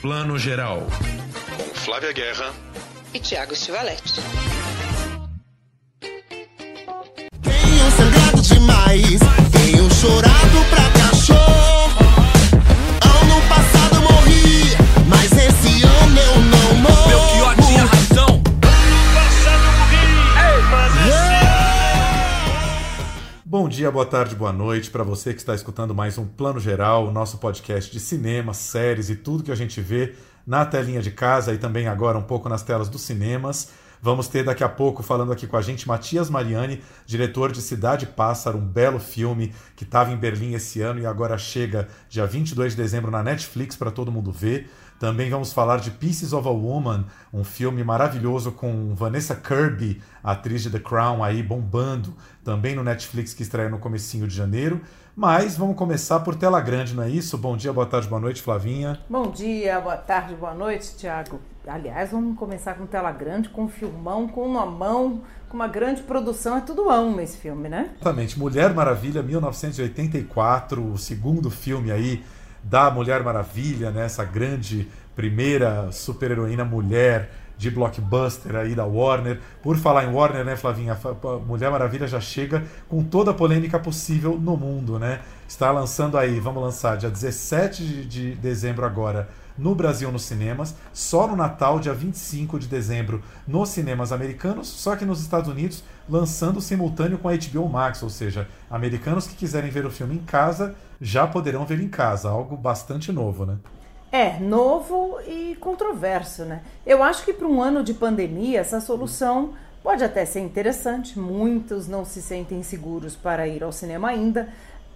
Plano Geral. Com Flávia Guerra e Tiago Stivaletti. Tenho sangrado demais, tenho chorado pra dia, boa tarde, boa noite para você que está escutando mais um Plano Geral, o nosso podcast de cinema, séries e tudo que a gente vê na telinha de casa e também agora um pouco nas telas dos cinemas. Vamos ter daqui a pouco falando aqui com a gente Matias Mariani, diretor de Cidade Pássaro, um belo filme que estava em Berlim esse ano e agora chega dia 22 de dezembro na Netflix para todo mundo ver. Também vamos falar de Pieces of a Woman, um filme maravilhoso com Vanessa Kirby, atriz de The Crown aí bombando, também no Netflix que estreia no comecinho de janeiro. Mas vamos começar por tela grande, não é isso? Bom dia, boa tarde, boa noite, Flavinha. Bom dia, boa tarde, boa noite, Tiago. Aliás, vamos começar com tela grande, com um filmão, com uma mão, com uma grande produção. É tudo ão nesse filme, né? Exatamente. Mulher Maravilha, 1984, o segundo filme aí da Mulher Maravilha, né? essa grande primeira super-heroína mulher de blockbuster aí da Warner. Por falar em Warner, né, Flavinha? A Mulher Maravilha já chega com toda a polêmica possível no mundo, né? Está lançando aí, vamos lançar dia 17 de dezembro agora no Brasil nos cinemas, só no Natal, dia 25 de dezembro, nos cinemas americanos, só que nos Estados Unidos, lançando simultâneo com a HBO Max, ou seja, americanos que quiserem ver o filme em casa já poderão ver em casa, algo bastante novo, né? É, novo e controverso, né? Eu acho que para um ano de pandemia, essa solução pode até ser interessante. Muitos não se sentem seguros para ir ao cinema ainda.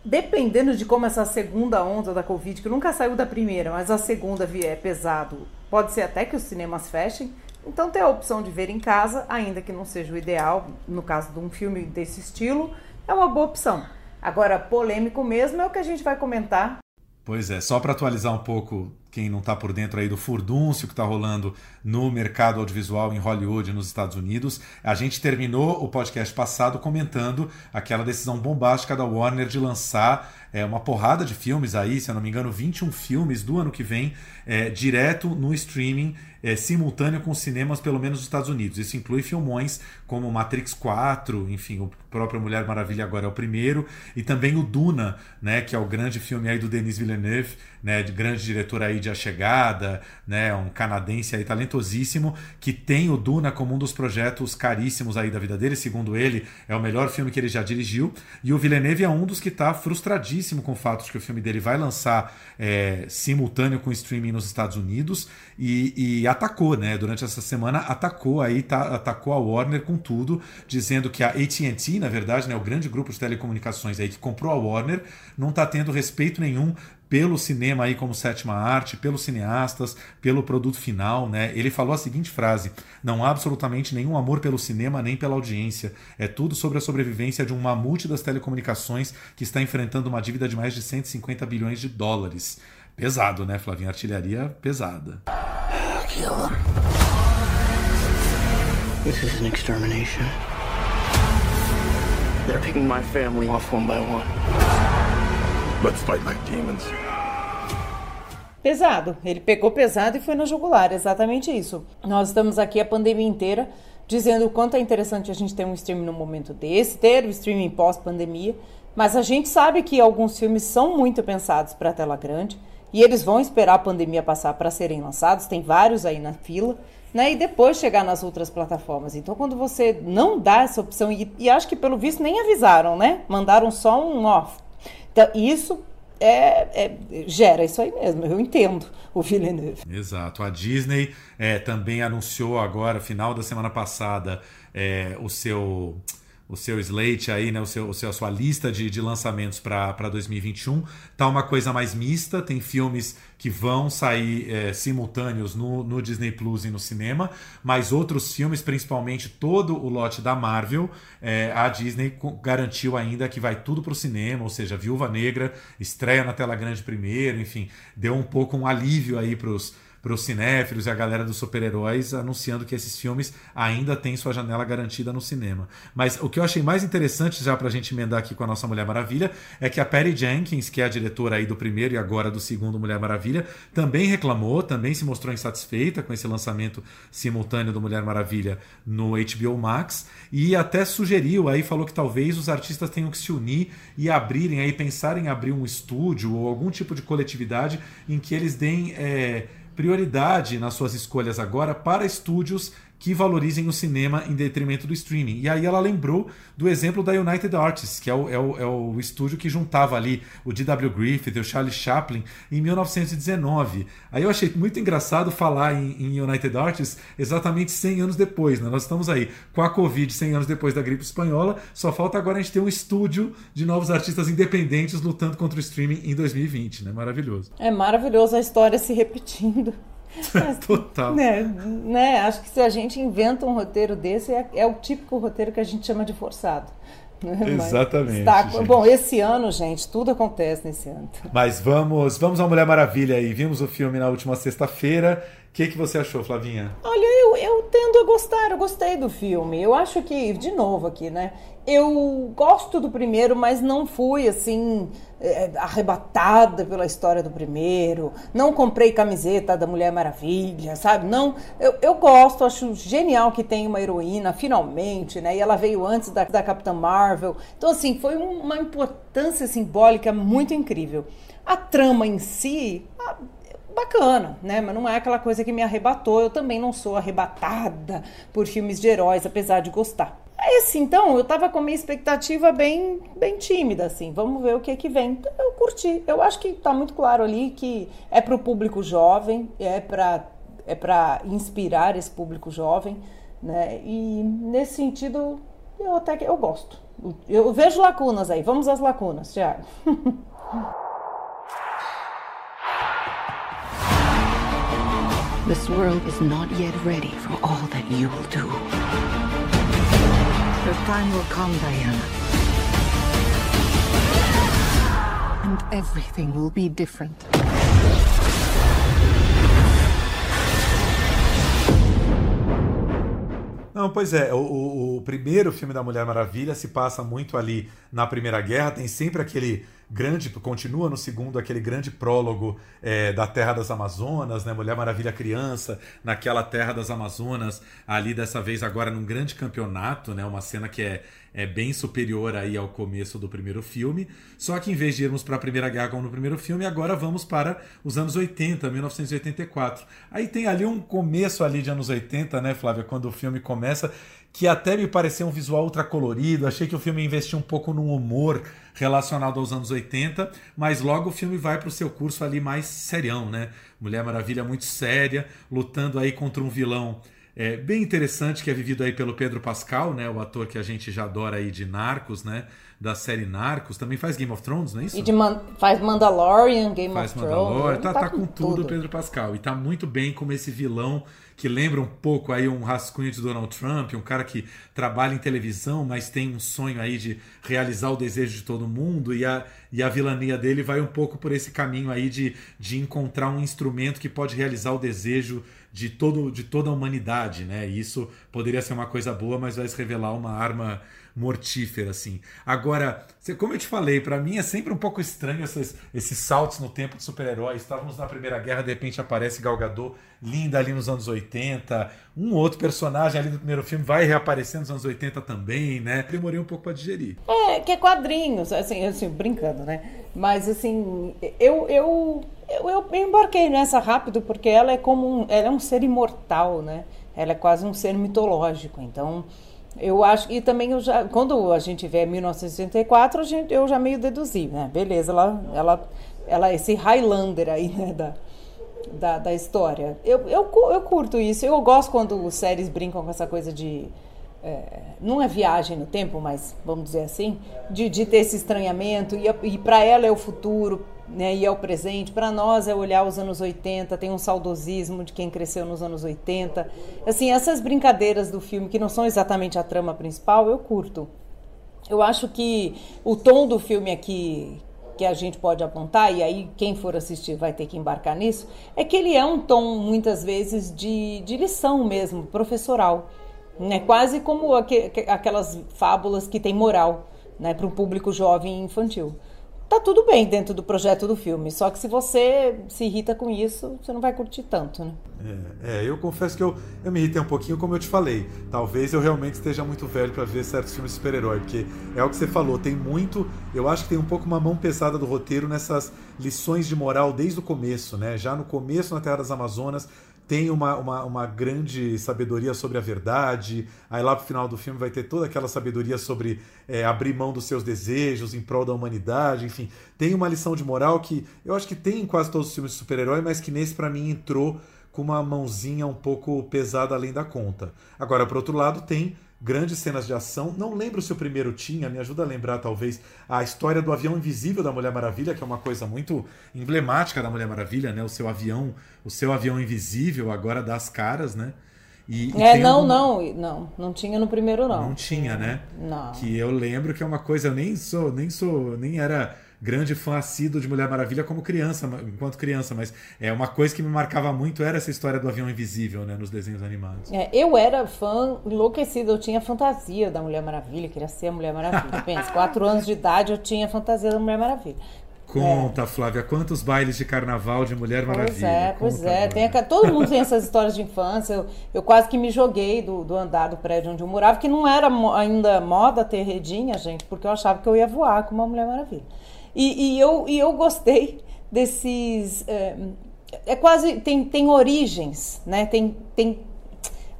Dependendo de como essa segunda onda da Covid, que nunca saiu da primeira, mas a segunda vier pesado, pode ser até que os cinemas fechem. Então, ter a opção de ver em casa, ainda que não seja o ideal, no caso de um filme desse estilo, é uma boa opção. Agora, polêmico mesmo é o que a gente vai comentar. Pois é, só para atualizar um pouco quem não está por dentro aí do furdúncio que está rolando no mercado audiovisual em Hollywood, nos Estados Unidos. A gente terminou o podcast passado comentando aquela decisão bombástica da Warner de lançar é, uma porrada de filmes aí, se eu não me engano, 21 filmes do ano que vem, é, direto no streaming é, simultâneo com cinemas, pelo menos nos Estados Unidos. Isso inclui filmões como Matrix 4, enfim, o próprio Mulher Maravilha agora é o primeiro, e também o Duna, né, que é o grande filme aí do Denis Villeneuve, né, de grande diretor aí de A Chegada, né, um canadense aí talentosíssimo, que tem o Duna como um dos projetos caríssimos aí da vida dele, segundo ele, é o melhor filme que ele já dirigiu, e o Villeneuve é um dos que está frustradíssimo com o fato de que o filme dele vai lançar é, simultâneo com streaming nos Estados Unidos, e, e atacou, né? Durante essa semana atacou aí, tá, atacou a Warner com tudo, dizendo que a AT&T, na verdade, né, o grande grupo de telecomunicações aí que comprou a Warner, não está tendo respeito nenhum pelo cinema aí como sétima arte, pelos cineastas, pelo produto final, né? Ele falou a seguinte frase: "Não há absolutamente nenhum amor pelo cinema nem pela audiência. É tudo sobre a sobrevivência de um mamute das telecomunicações que está enfrentando uma dívida de mais de 150 bilhões de dólares." Pesado, né, Flavinha? Artilharia pesada. Kill them. This is an extermination. They're picking my family off one by one. Let's fight like demons. Pesado. Ele pegou pesado e foi na jugular, exatamente isso. Nós estamos aqui a pandemia inteira dizendo o quanto é interessante a gente ter um streaming no momento desse, ter o streaming pós-pandemia, mas a gente sabe que alguns filmes são muito pensados para tela grande e eles vão esperar a pandemia passar para serem lançados, tem vários aí na fila, né? E depois chegar nas outras plataformas. Então, quando você não dá essa opção, e, e acho que pelo visto nem avisaram, né? Mandaram só um off. Então, isso é, é, gera isso aí mesmo, eu entendo o Villeneuve. Exato. A Disney é, também anunciou agora, final da semana passada, é, o seu o seu slate aí, né, o seu, o seu, a sua lista de, de lançamentos para 2021. Tá uma coisa mais mista, tem filmes que vão sair é, simultâneos no, no, Disney Plus e no cinema, mas outros filmes, principalmente todo o lote da Marvel, é, a Disney garantiu ainda que vai tudo para o cinema, ou seja, Viúva Negra estreia na tela grande primeiro, enfim, deu um pouco um alívio aí para os os cinéfilos e a galera dos super-heróis, anunciando que esses filmes ainda têm sua janela garantida no cinema. Mas o que eu achei mais interessante, já para a gente emendar aqui com a nossa Mulher Maravilha, é que a Patty Jenkins, que é a diretora aí do primeiro e agora do segundo Mulher Maravilha, também reclamou, também se mostrou insatisfeita com esse lançamento simultâneo do Mulher Maravilha no HBO Max e até sugeriu aí, falou que talvez os artistas tenham que se unir e abrirem aí, pensarem em abrir um estúdio ou algum tipo de coletividade em que eles deem é, prioridade nas suas escolhas agora para estúdios que valorizem o cinema em detrimento do streaming. E aí ela lembrou do exemplo da United Artists, que é o, é o, é o estúdio que juntava ali o D.W. Griffith e o Charlie Chaplin em 1919. Aí eu achei muito engraçado falar em, em United Artists exatamente 100 anos depois. Né? Nós estamos aí com a Covid 100 anos depois da gripe espanhola, só falta agora a gente ter um estúdio de novos artistas independentes lutando contra o streaming em 2020. Né? Maravilhoso. É maravilhoso a história se repetindo. Total. Né, né, acho que se a gente inventa um roteiro desse, é, é o típico roteiro que a gente chama de forçado. Né? Exatamente. Está, bom, esse ano, gente, tudo acontece nesse ano. Mas vamos, vamos à Mulher Maravilha aí. Vimos o filme na última sexta-feira. O que, que você achou, Flavinha? Olha, eu, eu tendo a gostar, eu gostei do filme. Eu acho que, de novo aqui, né? Eu gosto do primeiro, mas não fui assim é, arrebatada pela história do primeiro. Não comprei camiseta da Mulher Maravilha, sabe? Não, eu, eu gosto, acho genial que tem uma heroína, finalmente, né? E ela veio antes da, da Capitã Marvel. Então, assim, foi uma importância simbólica muito incrível. A trama em si, bacana, né? Mas não é aquela coisa que me arrebatou. Eu também não sou arrebatada por filmes de heróis, apesar de gostar. Esse então, eu tava com minha expectativa bem, bem tímida, assim. Vamos ver o que é que vem. Eu curti. Eu acho que tá muito claro ali que é para o público jovem, é para é para inspirar esse público jovem, né? E nesse sentido, eu até que eu gosto. Eu vejo lacunas aí. Vamos às lacunas, Thiago. This world is not yet ready for all that you will do. Your time will come, Diana. And everything will be different. Não, pois é, o, o, primeiro filme da Mulher Maravilha se passa muito ali na Primeira Guerra, tem sempre aquele grande, continua no segundo aquele grande prólogo é, da Terra das Amazonas, né? Mulher Maravilha Criança, naquela Terra das Amazonas, ali dessa vez agora num grande campeonato, né? Uma cena que é, é bem superior aí ao começo do primeiro filme. Só que em vez de irmos para a Primeira Guerra como no primeiro filme, agora vamos para os anos 80, 1984. Aí tem ali um começo ali de anos 80, né, Flávia, quando o filme começa, que até me pareceu um visual ultra colorido. Achei que o filme investiu um pouco no humor relacionado aos anos 80, mas logo o filme vai para o seu curso ali mais serião, né? Mulher Maravilha muito séria, lutando aí contra um vilão é, bem interessante que é vivido aí pelo Pedro Pascal, né? O ator que a gente já adora aí de Narcos, né? Da série Narcos, também faz Game of Thrones, não é isso? E de Man faz Mandalorian, Game faz of Mandalorian, Thrones. Tá, tá, tá com tudo o Pedro Pascal. E tá muito bem como esse vilão que lembra um pouco aí um rascunho de Donald Trump, um cara que trabalha em televisão, mas tem um sonho aí de realizar o desejo de todo mundo, e a, e a vilania dele vai um pouco por esse caminho aí de, de encontrar um instrumento que pode realizar o desejo de, todo, de toda a humanidade, né? E isso poderia ser uma coisa boa, mas vai se revelar uma arma mortífera, assim. Agora, como eu te falei, para mim é sempre um pouco estranho esses, esses saltos no tempo de super-heróis. Estávamos na Primeira Guerra, de repente aparece Gal Gadot, linda ali nos anos 80. Um outro personagem ali do primeiro filme vai reaparecer nos anos 80 também, né? Demorei um pouco para digerir. É, que é quadrinhos, assim, assim, brincando, né? Mas, assim, eu, eu, eu, eu embarquei nessa rápido porque ela é como um, ela é um ser imortal, né? Ela é quase um ser mitológico, então eu acho e também eu já quando a gente vê 1964 a gente eu já meio deduzi, né? Beleza, ela ela ela esse Highlander aí né, da, da, da história. Eu, eu, eu curto isso. Eu gosto quando séries brincam com essa coisa de é, não é viagem no tempo, mas vamos dizer assim, de, de ter esse estranhamento e, e para ela é o futuro, né, e é o presente. Para nós é olhar os anos 80, tem um saudosismo de quem cresceu nos anos 80. Assim, essas brincadeiras do filme, que não são exatamente a trama principal, eu curto. Eu acho que o tom do filme aqui que a gente pode apontar, e aí quem for assistir vai ter que embarcar nisso, é que ele é um tom, muitas vezes, de, de lição mesmo, professoral. Né? Quase como aqu aquelas fábulas que tem moral né? para um público jovem e infantil tá tudo bem dentro do projeto do filme. Só que se você se irrita com isso, você não vai curtir tanto, né? É, é eu confesso que eu, eu me irritei um pouquinho, como eu te falei. Talvez eu realmente esteja muito velho para ver certos filmes de super-herói, porque é o que você falou, tem muito. Eu acho que tem um pouco uma mão pesada do roteiro nessas lições de moral desde o começo, né? Já no começo, na Terra das Amazonas, tem uma, uma, uma, grande sabedoria sobre a verdade. Aí lá pro final do filme vai ter toda aquela sabedoria sobre é, abrir mão dos seus desejos em prol da humanidade. Enfim, tem uma lição de moral que eu acho que tem em quase todos os filmes de super-herói, mas que nesse para mim entrou com uma mãozinha um pouco pesada além da conta. Agora, por outro lado, tem grandes cenas de ação. Não lembro se o primeiro tinha, me ajuda a lembrar talvez a história do avião invisível da Mulher Maravilha, que é uma coisa muito emblemática da Mulher Maravilha, né? O seu avião, o seu avião invisível agora das caras, né? E, e é, não, algum... não, não, não tinha no primeiro não. Não tinha, né? Não. Que eu lembro que é uma coisa, eu nem sou, nem sou, nem era grande fã assíduo de Mulher Maravilha como criança, enquanto criança, mas é uma coisa que me marcava muito era essa história do avião invisível, né, nos desenhos animados. É, eu era fã enlouquecido, eu tinha fantasia da Mulher Maravilha, queria ser a Mulher Maravilha. Pensa, quatro anos de idade eu tinha fantasia da Mulher Maravilha. Conta, é. Flávia, quantos bailes de carnaval de Mulher Maravilha? Pois é, pois é. Todo mundo tem essas histórias de infância. Eu, eu quase que me joguei do, do, andar do prédio onde eu morava, que não era ainda moda ter redinha, gente, porque eu achava que eu ia voar com uma Mulher Maravilha. E, e, eu, e eu gostei desses. É, é quase. Tem, tem origens, né? Tem, tem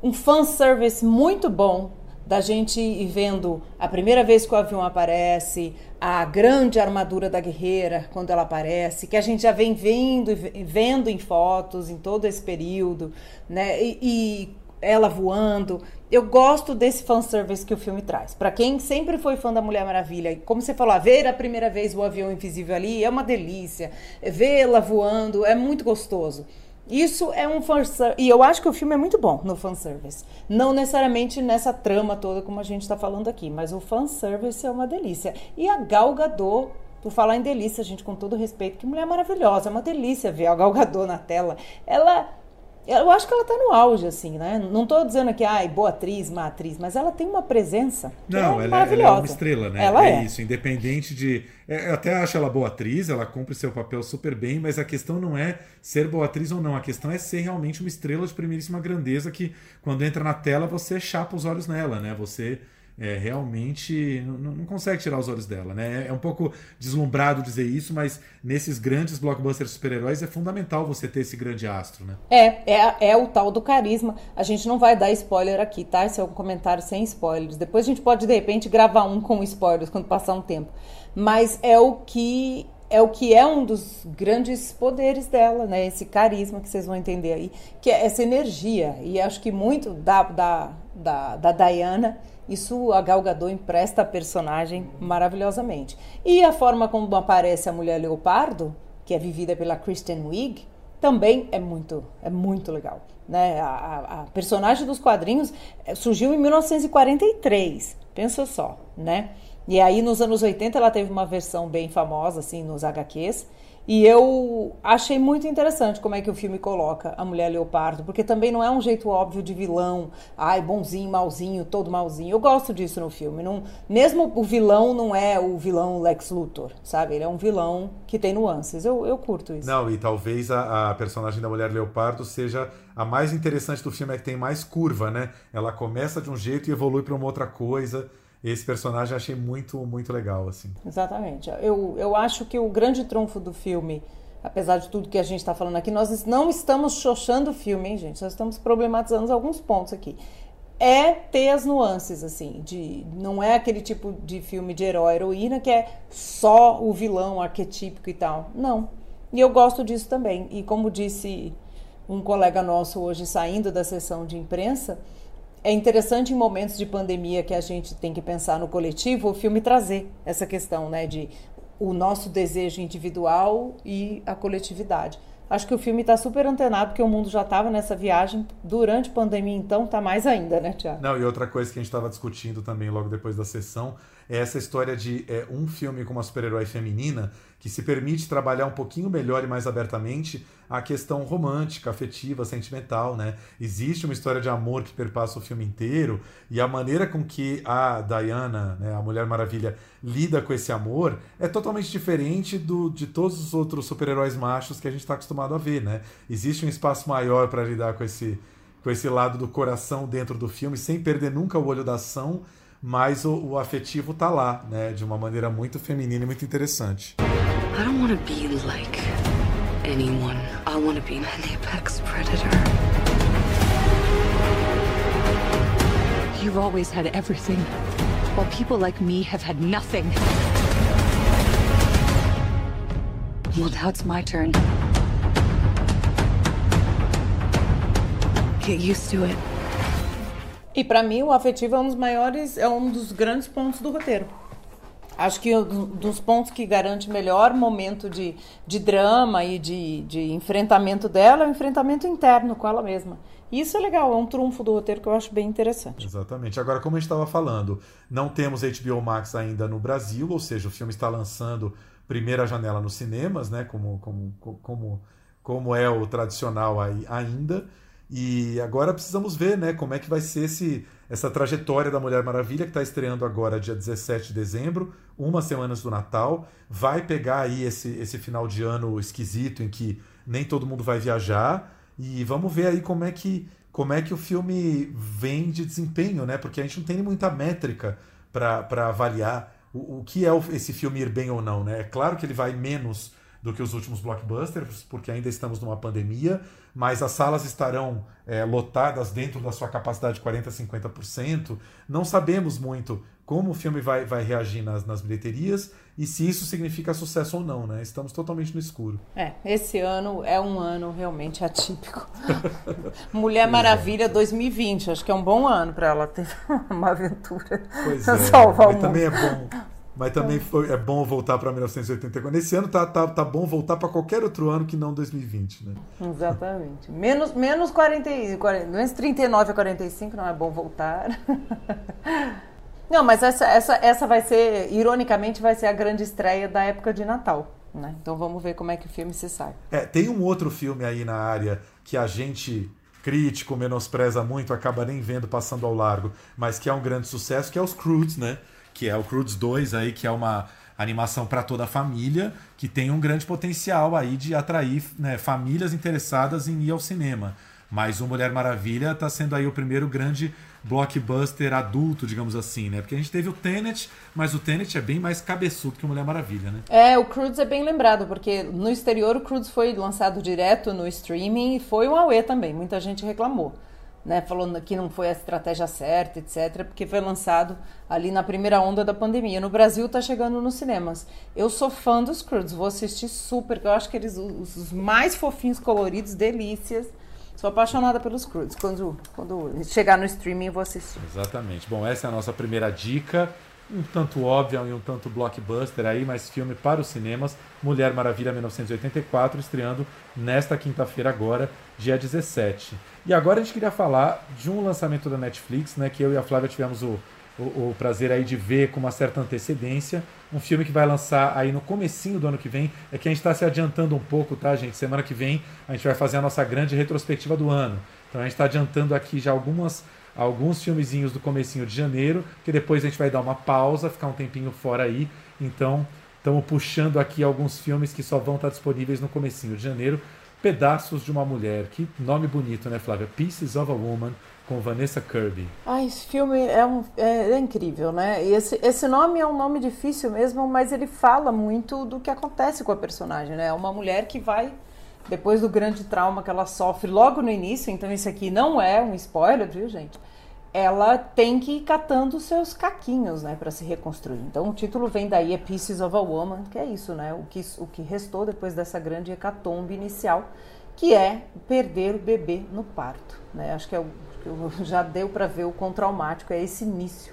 um fanservice muito bom da gente ir vendo a primeira vez que o avião aparece, a grande armadura da guerreira quando ela aparece, que a gente já vem vendo, vendo em fotos em todo esse período, né? E, e ela voando. Eu gosto desse fanservice que o filme traz. Para quem sempre foi fã da Mulher Maravilha, e como você falou, ver a primeira vez o avião invisível ali é uma delícia. Vê-la voando é muito gostoso. Isso é um fanservice. E eu acho que o filme é muito bom no fanservice. Não necessariamente nessa trama toda, como a gente está falando aqui, mas o fanservice é uma delícia. E a Gal Gadot, por falar em delícia, gente, com todo respeito, que mulher maravilhosa. É uma delícia ver a Gal Gadot na tela. Ela eu acho que ela está no auge, assim, né? Não estou dizendo que, ai, boa atriz, má atriz, mas ela tem uma presença Não, é ela, ela, é uma estrela, né? Ela é, é. isso, independente de... É, eu até acho ela boa atriz, ela cumpre seu papel super bem, mas a questão não é ser boa atriz ou não, a questão é ser realmente uma estrela de primeiríssima grandeza que, quando entra na tela, você chapa os olhos nela, né? Você é, realmente não, não, consegue tirar os olhos dela. Né? É um pouco deslumbrado dizer isso, mas nesses grandes blockbusters super-heróis é fundamental você ter esse grande astro. Né? É, é, é o tal do carisma. A gente não vai dar spoiler aqui, tá? Esse é um comentário sem spoilers. Depois a gente pode, de repente, gravar um com spoilers quando passar um tempo. Mas é o que é o que é um dos grandes poderes dela, né? Esse carisma que vocês vão entender aí, que é essa energia. E acho que muito da, da, da, da Diana isso a Gal Gadot empresta a personagem maravilhosamente. E a forma como aparece a mulher leopardo, que é vivida pela Kristen Wiig, também é muito, é muito legal. Né? A, a personagem dos quadrinhos eh, surgiu em 1943, pensa só, né? E aí nos anos 80 ela teve uma versão bem famosa, assim, nos HQs, e eu achei muito interessante como é que o filme coloca a mulher leopardo, porque também não é um jeito óbvio de vilão, ai, bonzinho, malzinho, todo malzinho. Eu gosto disso no filme. Não, mesmo o vilão não é o vilão Lex Luthor, sabe? Ele é um vilão que tem nuances. Eu, eu curto isso. Não, e talvez a, a personagem da mulher leopardo seja a mais interessante do filme, é que tem mais curva, né? Ela começa de um jeito e evolui para uma outra coisa esse personagem eu achei muito, muito legal, assim. Exatamente. Eu, eu acho que o grande trunfo do filme, apesar de tudo que a gente está falando aqui, nós não estamos xoxando o filme, hein, gente? Nós estamos problematizando alguns pontos aqui. É ter as nuances, assim, de não é aquele tipo de filme de herói, heroína que é só o vilão arquetípico e tal. Não. E eu gosto disso também. E como disse um colega nosso hoje saindo da sessão de imprensa, é interessante em momentos de pandemia que a gente tem que pensar no coletivo, o filme trazer essa questão, né, de o nosso desejo individual e a coletividade. Acho que o filme está super antenado, porque o mundo já estava nessa viagem durante a pandemia, então está mais ainda, né, Tiago? Não, e outra coisa que a gente estava discutindo também logo depois da sessão é essa história de é, um filme com uma super-herói feminina que se permite trabalhar um pouquinho melhor e mais abertamente a questão romântica, afetiva, sentimental, né? Existe uma história de amor que perpassa o filme inteiro e a maneira com que a Diana, né, a Mulher Maravilha, lida com esse amor é totalmente diferente do, de todos os outros super-heróis machos que a gente está acostumado a ver, né? Existe um espaço maior para lidar com esse, com esse lado do coração dentro do filme, sem perder nunca o olho da ação, mas o, o afetivo tá lá, né? De uma maneira muito feminina e muito interessante. I don't want be like anyone. I want be an apex predator. You've always had everything, while people like me have had nothing. Well, now it's my turn. Get used to it. E pra mim o afetivo é um dos maiores, é um dos grandes pontos do roteiro. Acho que um dos pontos que garante melhor momento de, de drama e de, de enfrentamento dela é o enfrentamento interno com ela mesma. Isso é legal, é um trunfo do roteiro que eu acho bem interessante. Exatamente. Agora, como a gente estava falando, não temos HBO Max ainda no Brasil, ou seja, o filme está lançando primeira janela nos cinemas, né? Como, como, como, como é o tradicional aí ainda. E agora precisamos ver né, como é que vai ser esse, essa trajetória da Mulher Maravilha, que está estreando agora dia 17 de dezembro, uma semana do Natal. Vai pegar aí esse, esse final de ano esquisito em que nem todo mundo vai viajar. E vamos ver aí como é que, como é que o filme vem de desempenho, né? Porque a gente não tem muita métrica para avaliar o, o que é esse filme ir bem ou não, né? É claro que ele vai menos do que os últimos blockbusters, porque ainda estamos numa pandemia, mas as salas estarão é, lotadas dentro da sua capacidade de 40%, 50%. Não sabemos muito como o filme vai, vai reagir nas, nas bilheterias e se isso significa sucesso ou não, né? Estamos totalmente no escuro. É, esse ano é um ano realmente atípico. Mulher Maravilha 2020, acho que é um bom ano para ela ter uma aventura. Pois é, salvar o mundo. também é bom mas também foi, é bom voltar para 1984. Nesse ano tá, tá, tá bom voltar para qualquer outro ano que não 2020, né? Exatamente. Menos, menos 40, 40, menos 39 a 45 não é bom voltar. Não, mas essa, essa, essa vai ser, ironicamente, vai ser a grande estreia da época de Natal. Né? Então vamos ver como é que o filme se sai. É, tem um outro filme aí na área que a gente crítico menospreza muito, acaba nem vendo passando ao largo, mas que é um grande sucesso, que é os Croods, né? Que é o Croods 2 aí, que é uma animação para toda a família, que tem um grande potencial aí de atrair né, famílias interessadas em ir ao cinema. Mas o Mulher Maravilha está sendo aí o primeiro grande blockbuster adulto, digamos assim, né? Porque a gente teve o Tenet, mas o Tenet é bem mais cabeçudo que o Mulher Maravilha, né? É, o Croods é bem lembrado, porque no exterior o Croods foi lançado direto no streaming e foi um auê também, muita gente reclamou né, falando que não foi a estratégia certa, etc., porque foi lançado ali na primeira onda da pandemia. No Brasil está chegando nos cinemas. Eu sou fã dos Croods, vou assistir super, que eu acho que eles os mais fofinhos, coloridos, delícias. Sou apaixonada pelos Croods. Quando, quando chegar no streaming, eu vou assistir. Exatamente. Bom, essa é a nossa primeira dica. Um tanto óbvia e um tanto blockbuster aí, mas filme para os cinemas. Mulher Maravilha 1984, estreando nesta quinta-feira agora, dia 17. E agora a gente queria falar de um lançamento da Netflix, né, que eu e a Flávia tivemos o, o, o, prazer aí de ver com uma certa antecedência. Um filme que vai lançar aí no comecinho do ano que vem. É que a gente está se adiantando um pouco, tá, gente? Semana que vem a gente vai fazer a nossa grande retrospectiva do ano. Então a gente está adiantando aqui já algumas alguns filmezinhos do comecinho de janeiro, que depois a gente vai dar uma pausa, ficar um tempinho fora aí. Então, estamos puxando aqui alguns filmes que só vão estar disponíveis no comecinho de janeiro. Pedaços de uma Mulher. Que nome bonito, né, Flávia? Pieces of a Woman, com Vanessa Kirby. Ah, esse filme é, um, é, é, incrível, né? E esse, esse nome é um nome difícil mesmo, mas ele fala muito do que acontece com a personagem, né? É uma mulher que vai, depois do grande trauma que ela sofre logo no início, então isso aqui não é um spoiler, viu, gente? Ela tem que ir catando seus caquinhos, né, para se reconstruir. Então o título vem daí, é Pieces of a Woman, que é isso, né? O que, o que restou depois dessa grande hecatombe inicial, que é perder o bebê no parto, né? Acho que é o já deu para ver o quão traumático é esse início.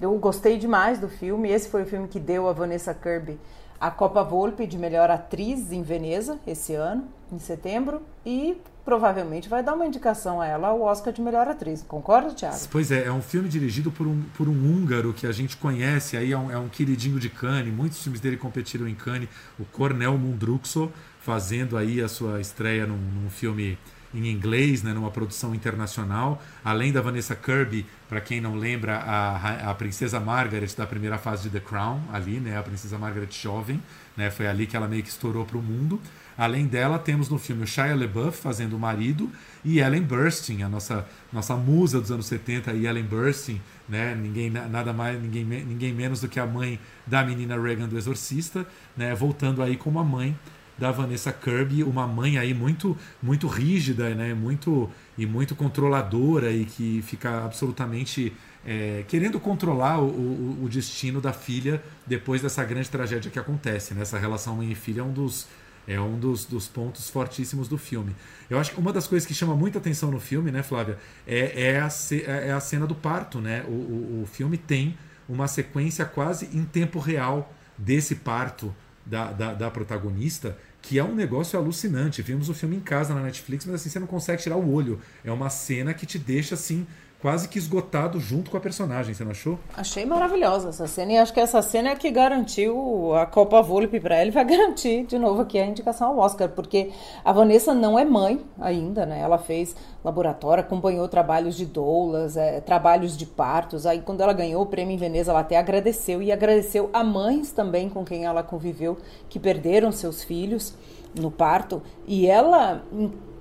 Eu gostei demais do filme. Esse foi o filme que deu a Vanessa Kirby a Copa Volpe de melhor atriz em Veneza esse ano, em setembro, e provavelmente vai dar uma indicação a ela ao Oscar de melhor atriz. Concorda, Thiago? Pois é, é um filme dirigido por um, por um húngaro que a gente conhece, aí é um, é um queridinho de Cannes, muitos filmes dele competiram em Cannes, o Cornel Mundruxo, fazendo aí a sua estreia num, num filme em inglês, né, numa produção internacional. Além da Vanessa Kirby, para quem não lembra, a, a princesa Margaret da primeira fase de The Crown, ali, né, a princesa Margaret jovem, né, foi ali que ela meio que estourou para o mundo. Além dela, temos no filme o Shia LaBeouf fazendo o marido e Ellen Burstyn, a nossa, nossa musa dos anos 70, e Ellen Burstyn, né, ninguém, nada mais, ninguém, ninguém menos do que a mãe da menina Reagan do Exorcista, né, voltando aí como a mãe da Vanessa Kirby, uma mãe aí muito muito rígida, né, muito e muito controladora e que fica absolutamente é, querendo controlar o, o, o, destino da filha depois dessa grande tragédia que acontece. Né? Essa relação mãe e filha é um dos é um dos, dos pontos fortíssimos do filme. Eu acho que uma das coisas que chama muita atenção no filme, né, Flávia, é, é, a, é a cena do parto. Né? O, o, o filme tem uma sequência quase em tempo real desse parto da, da, da, protagonista, que é um negócio alucinante. Vimos o filme em casa na Netflix, mas assim, você não consegue tirar o olho. É uma cena que te deixa assim quase que esgotado junto com a personagem, você não achou? Achei maravilhosa essa cena e acho que essa cena é que garantiu a Copa Volpe para ele, vai garantir de novo aqui a indicação ao Oscar, porque a Vanessa não é mãe ainda, né? Ela fez laboratório, acompanhou trabalhos de doulas, é, trabalhos de partos. Aí quando ela ganhou o prêmio em Veneza, ela até agradeceu e agradeceu a mães também com quem ela conviveu que perderam seus filhos no parto e ela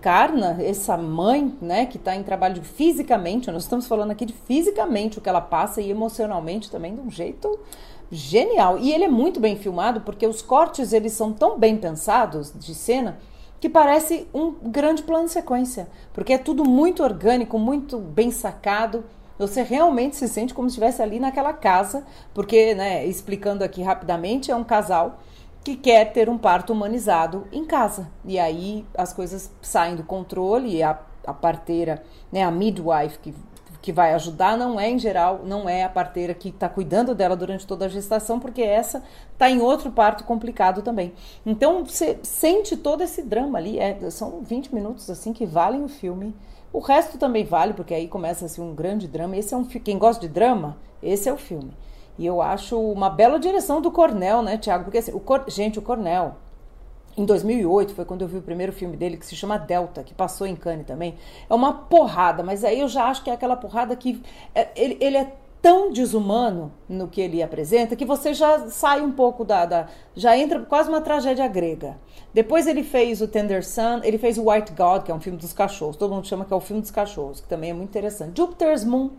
encarna essa mãe, né, que está em trabalho fisicamente, nós estamos falando aqui de fisicamente o que ela passa e emocionalmente também de um jeito genial. E ele é muito bem filmado porque os cortes eles são tão bem pensados de cena que parece um grande plano sequência, porque é tudo muito orgânico, muito bem sacado. Você realmente se sente como se estivesse ali naquela casa, porque, né, explicando aqui rapidamente, é um casal que quer ter um parto humanizado em casa. E aí as coisas saem do controle e a, a parteira, né, a midwife que, que vai ajudar, não é em geral, não é a parteira que está cuidando dela durante toda a gestação, porque essa está em outro parto complicado também. Então você sente todo esse drama ali, é, são 20 minutos assim que valem o filme. O resto também vale, porque aí começa assim, um grande drama. Esse é um quem gosta de drama, esse é o filme. E eu acho uma bela direção do Cornel, né, Tiago? Porque, assim, o Cor... gente, o Cornel, em 2008, foi quando eu vi o primeiro filme dele, que se chama Delta, que passou em Cannes também. É uma porrada, mas aí eu já acho que é aquela porrada que. É, ele, ele é tão desumano no que ele apresenta que você já sai um pouco da, da, já entra quase uma tragédia grega. Depois ele fez o Tender Sun, ele fez o White God, que é um filme dos cachorros. Todo mundo chama que é o filme dos cachorros, que também é muito interessante. Jupiter's Moon,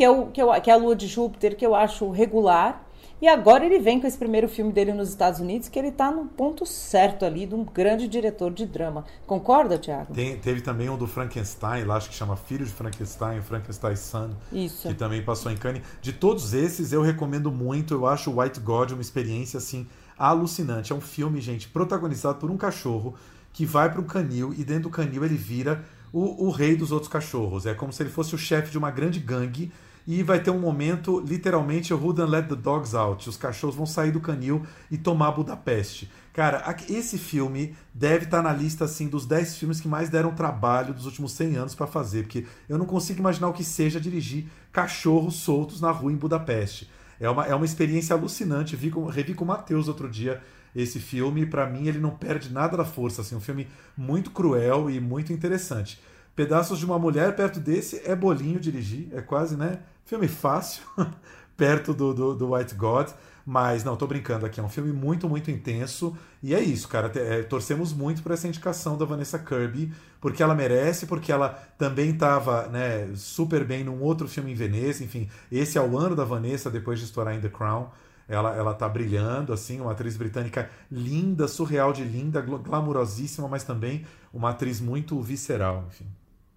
que é, o, que, é, que é a lua de Júpiter, que eu acho regular. E agora ele vem com esse primeiro filme dele nos Estados Unidos, que ele está no ponto certo ali de um grande diretor de drama. Concorda, Tiago? teve também um do Frankenstein, lá acho que chama Filho de Frankenstein, Frankenstein Son, Isso. que também passou em Cannes. De todos esses, eu recomendo muito. Eu acho o White God uma experiência assim alucinante. É um filme, gente, protagonizado por um cachorro que vai para um canil e dentro do canil ele vira o, o rei dos outros cachorros. É como se ele fosse o chefe de uma grande gangue e vai ter um momento, literalmente, Who Done Let the Dogs Out. Os cachorros vão sair do canil e tomar Budapeste. Cara, esse filme deve estar na lista assim dos 10 filmes que mais deram trabalho dos últimos 100 anos para fazer, porque eu não consigo imaginar o que seja dirigir cachorros soltos na rua em Budapeste. É uma, é uma experiência alucinante. Vi com, revi com o Matheus outro dia esse filme, para mim ele não perde nada da força, assim, um filme muito cruel e muito interessante. Pedaços de uma mulher perto desse é bolinho dirigir, é quase, né? Filme fácil, perto do, do, do, White God. Mas, não, tô brincando aqui, é um filme muito, muito intenso. E é isso, cara. É, torcemos muito por essa indicação da Vanessa Kirby, porque ela merece, porque ela também estava né, super bem num outro filme em Veneza. Enfim, esse é o ano da Vanessa depois de estourar em The Crown. Ela, ela tá brilhando, assim, uma atriz britânica linda, surreal de linda, glamurosíssima, mas também uma atriz muito visceral, enfim.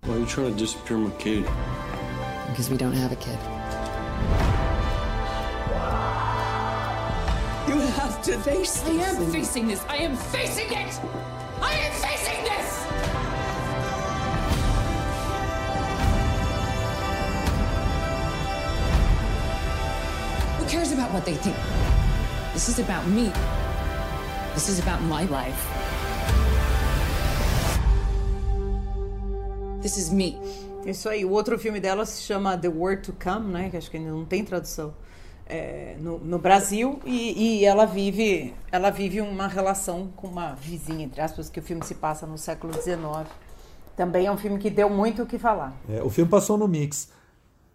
Why are you trying to disappear my kid? Because we don't have a kid. You have to face this. I am facing this. I am facing it! I am facing this! Who cares about what they think? This is about me. This is about my life. This is me. Isso aí. O outro filme dela se chama The Word to Come, né? Que acho que ainda não tem tradução é, no, no, Brasil. E, e, ela vive ela vive uma relação com uma vizinha, entre aspas, que o filme se passa no século XIX. Também é um filme que deu muito o que falar. É, o filme passou no Mix.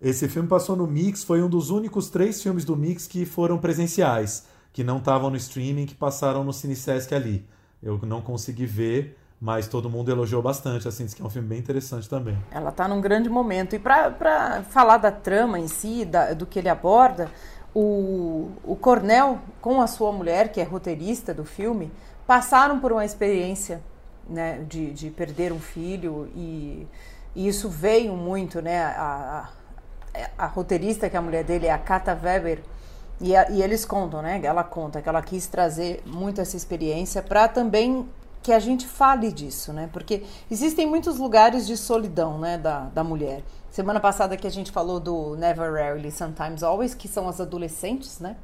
Esse filme passou no Mix, foi um dos únicos três filmes do Mix que foram presenciais, que não estavam no streaming, que passaram no CineSesc ali. Eu não consegui ver, mas todo mundo elogiou bastante, assim, disse que é um filme bem interessante também. Ela está num grande momento. E para falar da trama em si, da, do que ele aborda, o, o Cornel, com a sua mulher, que é roteirista do filme, passaram por uma experiência né, de, de perder um filho e, e isso veio muito, né? A, a, a, roteirista, que é a mulher dele, é a Kata Weber, e, a, e eles contam, né? Ela conta que ela quis trazer muito essa experiência para também que a gente fale disso, né? Porque existem muitos lugares de solidão, né, da, da mulher. Semana passada que a gente falou do Never Rarely, Sometimes Always, que são as adolescentes, né?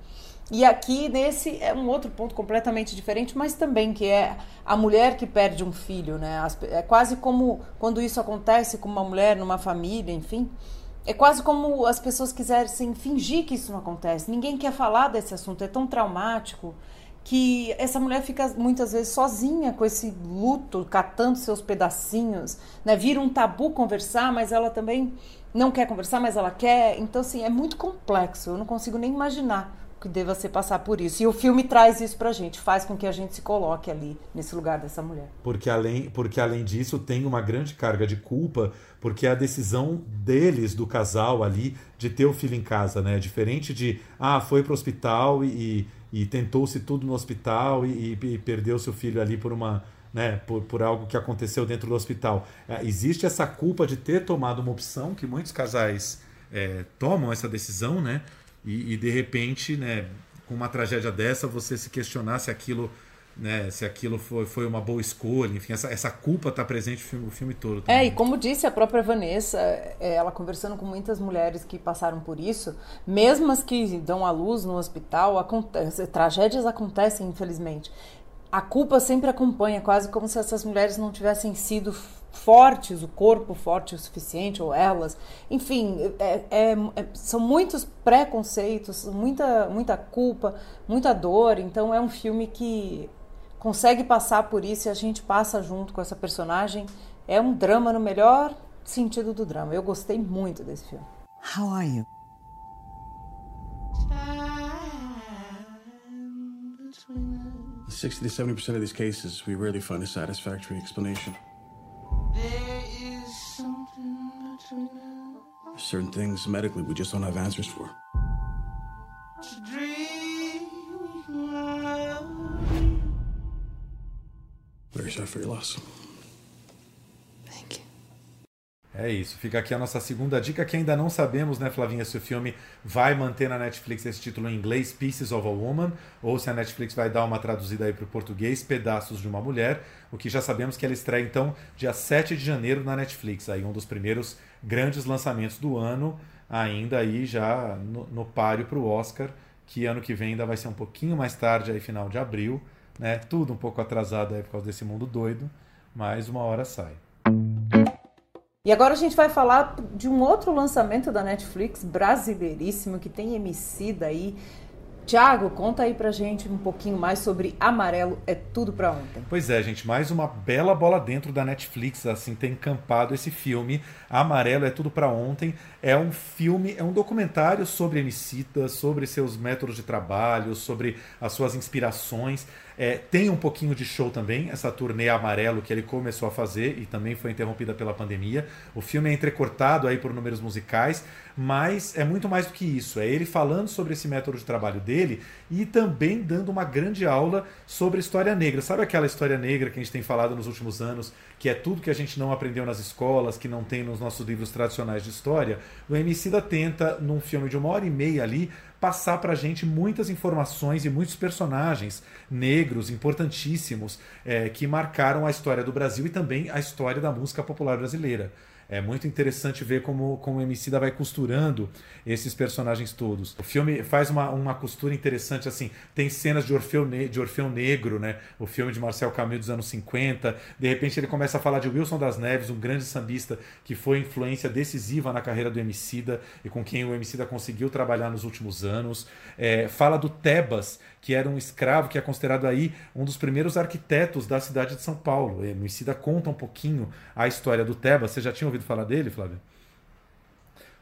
E aqui nesse é um outro ponto completamente diferente, mas também que é a mulher que perde um filho, né? É quase como quando isso acontece com uma mulher numa família, enfim. É quase como as pessoas quisessem fingir que isso não acontece. Ninguém quer falar desse assunto, é tão traumático que essa mulher fica muitas vezes sozinha com esse luto, catando seus pedacinhos, né? Vira um tabu conversar, mas ela também não quer conversar, mas ela quer. Então, assim, é muito complexo. Eu não consigo nem imaginar que deva ser passar por isso. E o filme traz isso pra gente, faz com que a gente se coloque ali nesse lugar dessa mulher. Porque além, porque além disso tem uma grande carga de culpa, porque é a decisão deles, do casal ali, de ter o filho em casa, né? Diferente de, ah, foi pro hospital e, e tentou-se tudo no hospital e, e, perdeu seu filho ali por uma. Né, por, por algo que aconteceu dentro do hospital. É, existe essa culpa de ter tomado uma opção que muitos casais é, tomam essa decisão, né? e, e, de repente, né, com uma tragédia dessa, você se questionar se aquilo, né, se aquilo foi, foi uma boa escolha, enfim, essa, essa culpa está presente no filme, o filme todo. Também. É, e como disse a própria Vanessa, é, ela conversando com muitas mulheres que passaram por isso, mesmo as que dão à luz no hospital, acontece, tragédias acontecem, infelizmente. A culpa sempre acompanha, quase como se essas mulheres não tivessem sido fortes, o corpo forte o suficiente, ou elas. Enfim, é, é, é, são muitos preconceitos, muita, muita culpa, muita dor. Então é um filme que consegue passar por isso e a gente passa junto com essa personagem. É um drama no melhor sentido do drama. Eu gostei muito desse filme. How are you? 60 to 70% of these cases, we rarely find a satisfactory explanation. Certain things medically we just don't have answers for. Very sorry for your loss. É isso, fica aqui a nossa segunda dica, que ainda não sabemos, né, Flavinha, se o filme vai manter na Netflix esse título em inglês, Pieces of a Woman, ou se a Netflix vai dar uma traduzida aí para o português, Pedaços de uma Mulher, o que já sabemos que ela estreia então dia 7 de janeiro na Netflix, aí um dos primeiros grandes lançamentos do ano, ainda aí já no, no páreo para o Oscar, que ano que vem ainda vai ser um pouquinho mais tarde, aí final de abril, né, tudo um pouco atrasado aí por causa desse mundo doido, mas uma hora sai. E agora a gente vai falar de um outro lançamento da Netflix brasileiríssimo que tem MC daí Tiago, conta aí pra gente um pouquinho mais sobre Amarelo é Tudo Pra Ontem. Pois é, gente, mais uma bela bola dentro da Netflix, assim, tem encampado esse filme. Amarelo é Tudo Pra Ontem. É um filme, é um documentário sobre Emicida, sobre seus métodos de trabalho, sobre as suas inspirações. É, tem um pouquinho de show também, essa turnê amarelo que ele começou a fazer e também foi interrompida pela pandemia. O filme é entrecortado aí por números musicais, mas é muito mais do que isso. É ele falando sobre esse método de trabalho dele e também dando uma grande aula sobre história negra. Sabe aquela história negra que a gente tem falado nos últimos anos, que é tudo que a gente não aprendeu nas escolas, que não tem nos nossos livros tradicionais de história? O Emicida tenta, num filme de uma hora e meia ali, passar para a gente muitas informações e muitos personagens negros importantíssimos é, que marcaram a história do Brasil e também a história da música popular brasileira. É muito interessante ver como, como o Emicida vai costurando esses personagens todos. O filme faz uma, uma costura interessante, assim, tem cenas de Orfeu, de Orfeu Negro, né? O filme de Marcel Camus dos anos 50. De repente ele começa a falar de Wilson das Neves, um grande sambista que foi influência decisiva na carreira do Emicida e com quem o Emicida conseguiu trabalhar nos últimos anos. É, fala do Tebas, que era um escravo que é considerado aí um dos primeiros arquitetos da cidade de São Paulo. O Emicida conta um pouquinho a história do Tebas. Você já tinha ouvido falar dele, Flávio?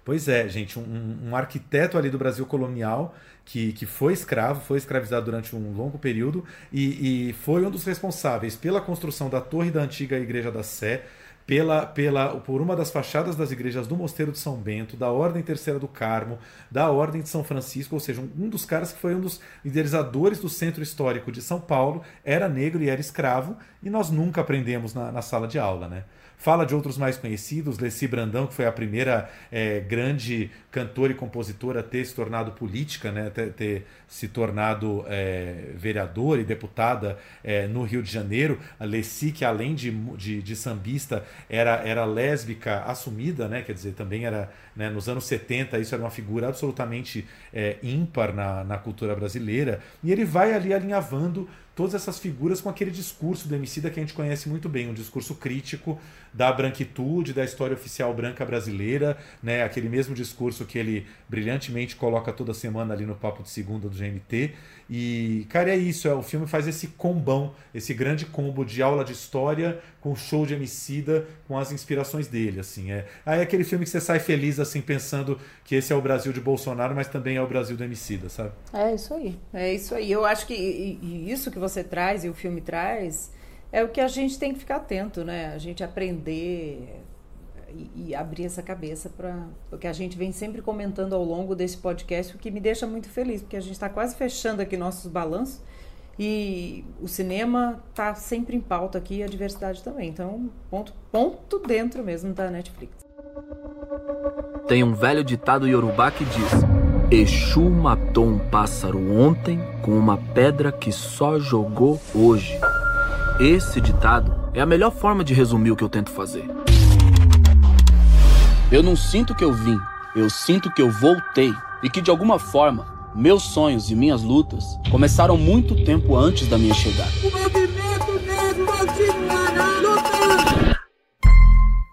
Pois é, gente, um, um, arquiteto ali do Brasil colonial que, que foi escravo, foi escravizado durante um longo período e, e foi um dos responsáveis pela construção da torre da antiga Igreja da Sé, pela, pela, por uma das fachadas das igrejas do Mosteiro de São Bento, da Ordem Terceira do Carmo, da Ordem de São Francisco, ou seja, um, um dos caras que foi um dos idealizadores do Centro Histórico de São Paulo, era negro e era escravo, e nós nunca aprendemos na, na sala de aula, né? Fala de outros mais conhecidos, Leci Brandão, que foi a primeira é, grande cantora e compositora a ter se tornado política, né, ter, ter se tornado é, vereadora e deputada é, no Rio de Janeiro. A Leci, que além de, de, de, sambista, era, era lésbica assumida, né, quer dizer, também era né, nos anos 70, isso era uma figura absolutamente ímpar na, na cultura brasileira. E ele vai ali alinhavando todas essas figuras com aquele discurso do Emicida que a gente conhece muito bem, um discurso crítico da branquitude, da história oficial branca brasileira, né, aquele mesmo discurso que ele brilhantemente coloca toda semana ali no Papo de Segunda do GMT. E, cara, é isso, é, o filme faz esse combão, esse grande combo de aula de história com show de Emicida, com as inspirações dele, assim. É, aí é aquele filme que você sai feliz, assim, pensando que esse é o Brasil de Bolsonaro, mas também é o Brasil do Emicida, sabe? É isso aí, é isso aí. Eu acho que isso que você traz e o filme traz é o que a gente tem que ficar atento, né? A gente aprender e, abrir essa cabeça para o que a gente vem sempre comentando ao longo desse podcast, o que me deixa muito feliz, porque a gente está quase fechando aqui nossos balanços e o cinema está sempre em pauta aqui e a diversidade também. Então, ponto, ponto dentro mesmo da Netflix. Tem um velho ditado iorubá que diz: Exu matou um pássaro ontem com uma pedra que só jogou hoje. Esse ditado é a melhor forma de resumir o que eu tento fazer. Eu não sinto que eu vim, eu sinto que eu voltei e que de alguma forma meus sonhos e minhas lutas começaram muito tempo antes da minha chegada.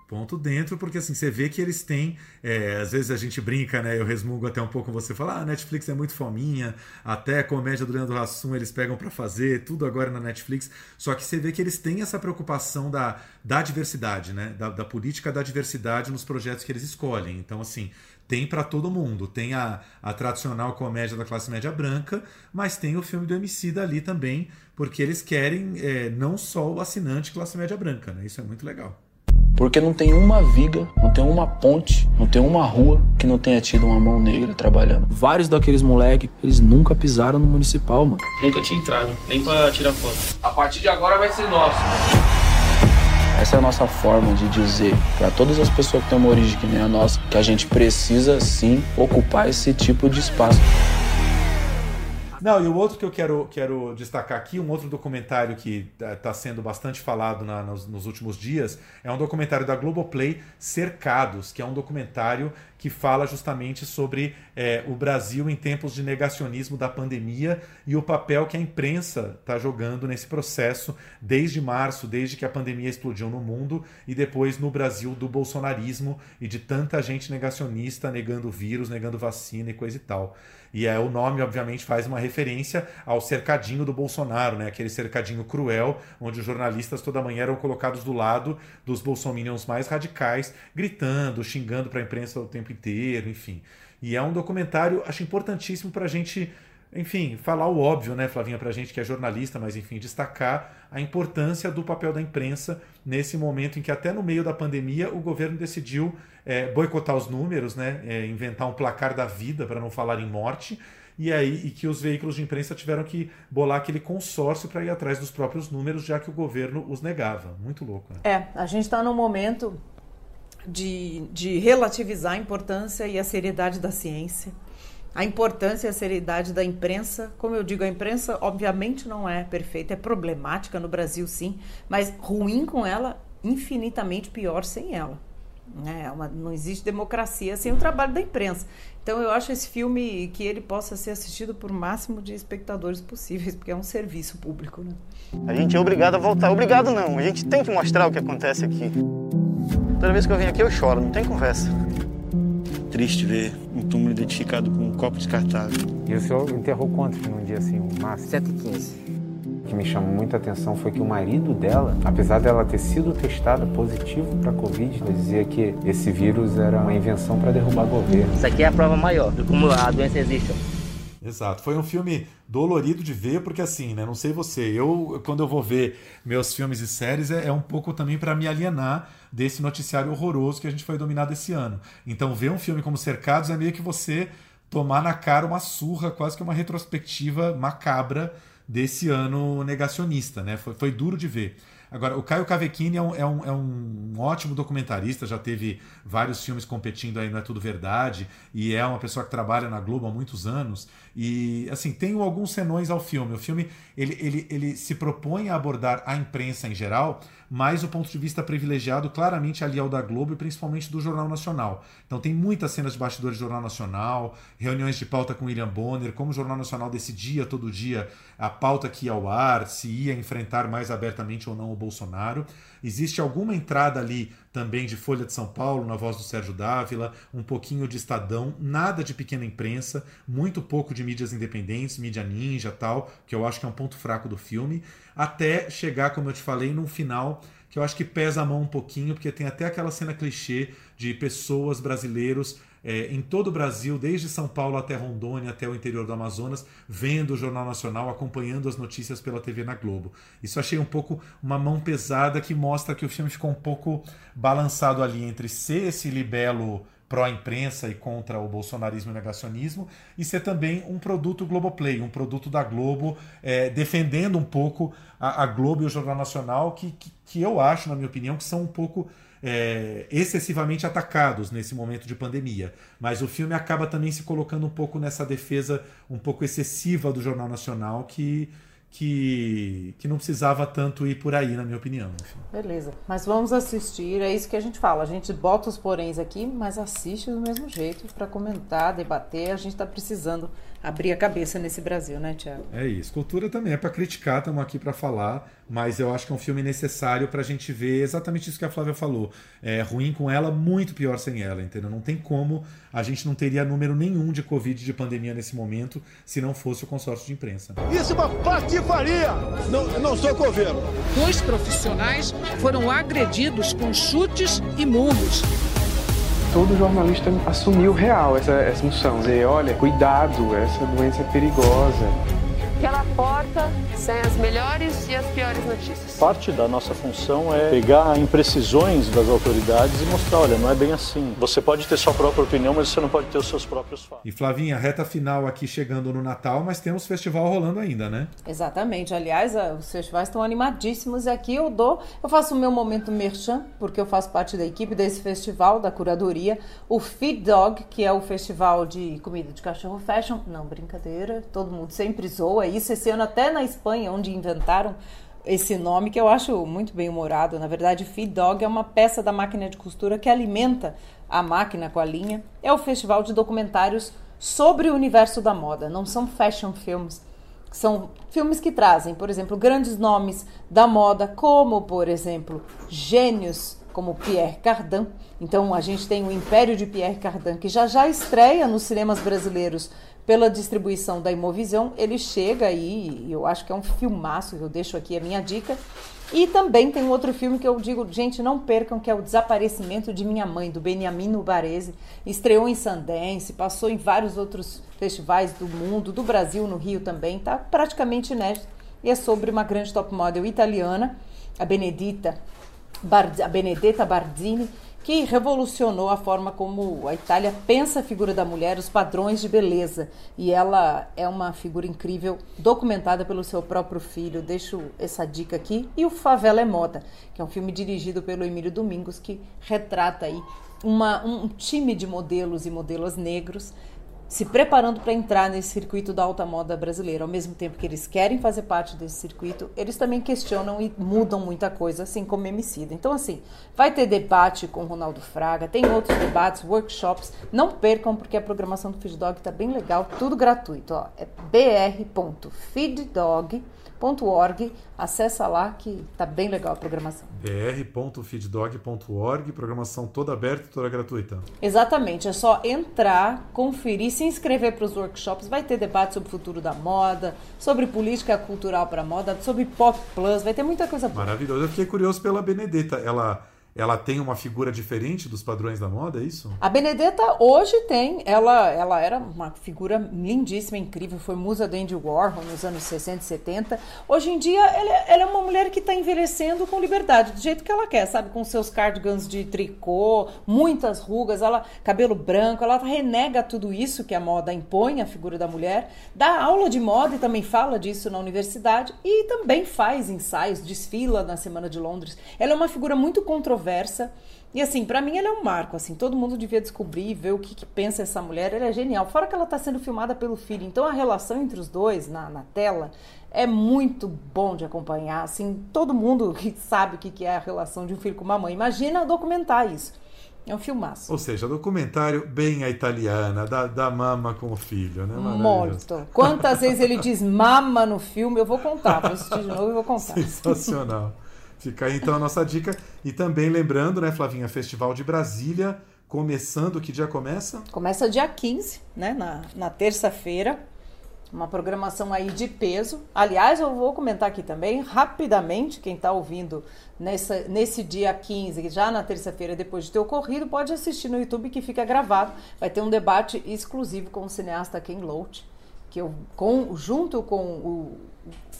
Ponto dentro, porque assim, você vê que eles têm. É, às vezes a gente brinca, né? Eu resmungo até um pouco você fala, ah, a Netflix é muito fominha, até a comédia do Leandro Hassum eles pegam para fazer, tudo agora na Netflix. Só que você vê que eles têm essa preocupação da, da diversidade, né? Da, da política da diversidade nos projetos que eles escolhem. Então, assim, tem para todo mundo. Tem a, a tradicional comédia da classe média branca, mas tem o filme do Emicida ali também, porque eles querem é, não só o assinante classe média branca, né? Isso é muito legal. Porque não tem uma viga, não tem uma ponte, não tem uma rua que não tenha tido uma mão negra trabalhando. Vários daqueles moleques, eles nunca pisaram no municipal, mano. Nunca tinha entrado, nem pra tirar foto. A partir de agora vai ser nosso. Essa é a nossa forma de dizer para todas as pessoas que têm uma origem que nem a nossa que a gente precisa sim ocupar esse tipo de espaço. Não, e o outro que eu quero, quero destacar aqui, um outro documentário que está sendo bastante falado na, nos, nos, últimos dias, é um documentário da Globoplay, Cercados, que é um documentário que fala justamente sobre é, o Brasil em tempos de negacionismo da pandemia e o papel que a imprensa está jogando nesse processo desde março, desde que a pandemia explodiu no mundo e depois no Brasil do bolsonarismo e de tanta gente negacionista negando vírus, negando vacina e coisa e tal. E é, o nome, obviamente, faz uma referência ao cercadinho do Bolsonaro, né? aquele cercadinho cruel, onde os jornalistas toda manhã eram colocados do lado dos bolsominions mais radicais, gritando, xingando para a imprensa o tempo inteiro, enfim. E é um documentário, acho importantíssimo para a gente enfim, falar o óbvio, né, Flavinha, para a gente que é jornalista, mas enfim, destacar a importância do papel da imprensa nesse momento em que, até no meio da pandemia, o governo decidiu é, boicotar os números, né, é, inventar um placar da vida, para não falar em morte, e aí e que os veículos de imprensa tiveram que bolar aquele consórcio para ir atrás dos próprios números, já que o governo os negava. Muito louco. Né? É, a gente está num momento de, de relativizar a importância e a seriedade da ciência a importância e a seriedade da imprensa. Como eu digo, a imprensa obviamente não é perfeita, é problemática no Brasil sim, mas ruim com ela, infinitamente pior sem ela. Né? Uma, não existe democracia sem o trabalho da imprensa. Então eu acho esse filme que ele possa ser assistido por máximo de espectadores possíveis, porque é um serviço público. Né? A gente é obrigado a voltar. Obrigado não, a gente tem que mostrar o que acontece aqui. Toda vez que eu venho aqui eu choro, não tem conversa. Triste ver um túmulo identificado com um copo descartável. E o senhor enterrou quantos num dia assim, o máximo? 115. O que me chamou muita atenção foi que o marido dela, apesar dela ter sido testada positivo para Covid, ela dizia que esse vírus era uma invenção para derrubar governo. Isso aqui é a prova maior de como a doença existe. Exato. Foi um filme dolorido de ver, porque assim, né? Não sei você, eu, quando eu vou ver meus filmes e séries, é, é um pouco também para me alienar desse noticiário horroroso que a gente foi dominado esse ano. Então, ver um filme como Cercados é meio que você tomar na cara uma surra, quase que uma retrospectiva macabra desse ano negacionista, né? Foi, foi duro de ver. Agora, o Caio Cavecchini é um, é, um, é um ótimo documentarista, já teve vários filmes competindo aí, não é tudo verdade, e é uma pessoa que trabalha na Globo há muitos anos. E, assim, tem alguns senões ao filme. O filme, ele, ele, ele se propõe a abordar a imprensa em geral, mas o ponto de vista privilegiado claramente ali ao da Globo e principalmente do Jornal Nacional. Então tem muitas cenas de bastidores do Jornal Nacional, reuniões de pauta com William Bonner, como o Jornal Nacional decidia todo dia a pauta que ia ao ar, se ia enfrentar mais abertamente ou não o Bolsonaro. Existe alguma entrada ali também de Folha de São Paulo, na voz do Sérgio Dávila, um pouquinho de Estadão, nada de pequena imprensa, muito pouco de mídias independentes, mídia ninja tal, que eu acho que é um ponto fraco do filme, até chegar, como eu te falei, num final que eu acho que pesa a mão um pouquinho, porque tem até aquela cena clichê de pessoas brasileiros é, em todo o Brasil, desde São Paulo até Rondônia, até o interior do Amazonas, vendo o Jornal Nacional, acompanhando as notícias pela TV na Globo. Isso achei um pouco uma mão pesada que mostra que o filme ficou um pouco balançado ali entre ser esse libelo pró-imprensa e contra o bolsonarismo e negacionismo, e ser também um produto Globoplay, um produto da Globo, é, defendendo um pouco a, a, Globo e o Jornal Nacional, que, que, que eu acho, na minha opinião, que são um pouco é, excessivamente atacados nesse momento de pandemia. Mas o filme acaba também se colocando um pouco nessa defesa um pouco excessiva do Jornal Nacional que que, que não precisava tanto ir por aí, na minha opinião. Beleza, mas vamos assistir, é isso que a gente fala. A gente bota os poréns aqui, mas assiste do mesmo jeito para comentar, debater. A gente está precisando abrir a cabeça nesse Brasil, né, Tiago? É isso. Cultura também é para criticar, estamos aqui para falar, mas eu acho que é um filme necessário para a gente ver exatamente isso que a Flávia falou. É ruim com ela, muito pior sem ela, entendeu? Não tem como, a gente não teria número nenhum de Covid, de pandemia nesse momento, se não fosse o consórcio de imprensa. Isso é uma patifaria! Não, não sou coveiro. Dois profissionais foram agredidos com chutes e murros todo jornalista assumiu real essa, essa função. Dizer, olha, cuidado, essa doença é perigosa porta sem as melhores e as piores notícias. Parte da nossa função é pegar imprecisões das autoridades e mostrar, olha, não é bem assim. Você pode ter sua própria opinião, mas você não pode ter os seus próprios fatos. E Flavinha, reta final aqui chegando no Natal, mas temos festival rolando ainda, né? Exatamente. Aliás, os festivais estão animadíssimos e aqui eu dou, eu faço o meu momento merchan, porque eu faço parte da equipe desse festival, da curadoria, o Feed Dog, que é o festival de comida de cachorro fashion. Não, brincadeira, todo mundo sempre zoa isso esse até na Espanha, onde inventaram esse nome que eu acho muito bem humorado. Na verdade, Feed Dog é uma peça da máquina de costura que alimenta a máquina com a linha. É o festival de documentários sobre o universo da moda. Não são fashion films, são filmes que trazem, por exemplo, grandes nomes da moda, como, por exemplo, gênios como Pierre Cardin. Então, a gente tem o Império de Pierre Cardin, que já já estreia nos cinemas brasileiros pela distribuição da Imovisão. Ele chega aí, eu acho que é um filmaço, eu deixo aqui a minha dica. E também tem um outro filme que eu digo, gente, não percam, que é O Desaparecimento de Minha Mãe, do Beniamino Baresi. Estreou em Sundance, passou em vários outros festivais do mundo, do Brasil, no Rio também, está praticamente inédito. E é sobre uma grande top model italiana, a Benedita, Bard, a Benedetta Bardini, que revolucionou a forma como a Itália pensa a figura da mulher, os padrões de beleza. E ela é uma figura incrível, documentada pelo seu próprio filho. Deixo essa dica aqui. E o Favela é Moda, que é um filme dirigido pelo Emílio Domingos, que retrata aí uma, um time de modelos e modelos negros se preparando para entrar nesse circuito da alta moda brasileira. Ao mesmo tempo que eles querem fazer parte desse circuito, eles também questionam e mudam muita coisa, assim como Emicida. Então, assim, vai ter debate com Ronaldo Fraga, tem outros debates, workshops. Não percam, porque a programação do Feed Dog está bem legal, tudo gratuito. Ó. É br.feeddog.com feeddog.org. Acessa lá que tá bem legal a programação. br.feeddog.org, programação toda aberta, toda gratuita. Exatamente, é só entrar, conferir, se inscrever para os workshops. Vai ter debate sobre o futuro da moda, sobre política cultural para moda, sobre pop plus, vai ter muita coisa boa. Maravilhoso. Eu fiquei curioso pela Benedetta. Ela ela tem uma figura diferente dos padrões da moda, é isso? A Benedetta hoje tem, ela, ela era uma figura lindíssima, incrível, foi musa do Andy Warhol nos anos 60 e 70. Hoje em dia, ela, ela é uma mulher que está envelhecendo com liberdade, do jeito que ela quer, sabe? Com seus cardigans de tricô, muitas rugas, ela cabelo branco, ela renega tudo isso que a moda impõe, a figura da mulher, dá aula de moda e também fala disso na universidade e também faz ensaios, desfila na Semana de Londres. Ela é uma figura muito controversa conversa. E assim, para mim ela é um marco, assim, todo mundo devia descobrir, ver o que, que pensa essa mulher, ela é genial. Fora que ela está sendo filmada pelo filho, então a relação entre os dois na, na tela é muito bom de acompanhar, assim, todo mundo sabe o que, que é a relação de um filho com uma mãe, imagina documentar isso. É um filmaço. Ou seja, documentário bem a italiana, da, da mama com o filho, né? Morto. Quantas vezes ele diz mama no filme, eu vou contar, vou assistir de novo e vou contar. Sensacional. Fica aí então a nossa dica. E também lembrando, né, Flavinha, Festival de Brasília, começando, que dia começa? Começa dia 15, né, na, na terça-feira. Uma programação aí de peso. Aliás, eu vou comentar aqui também, rapidamente, quem está ouvindo nessa, nesse dia 15, já na terça-feira, depois de ter ocorrido, pode assistir no YouTube que fica gravado. Vai ter um debate exclusivo com o cineasta Ken Loach, que eu, com, junto com o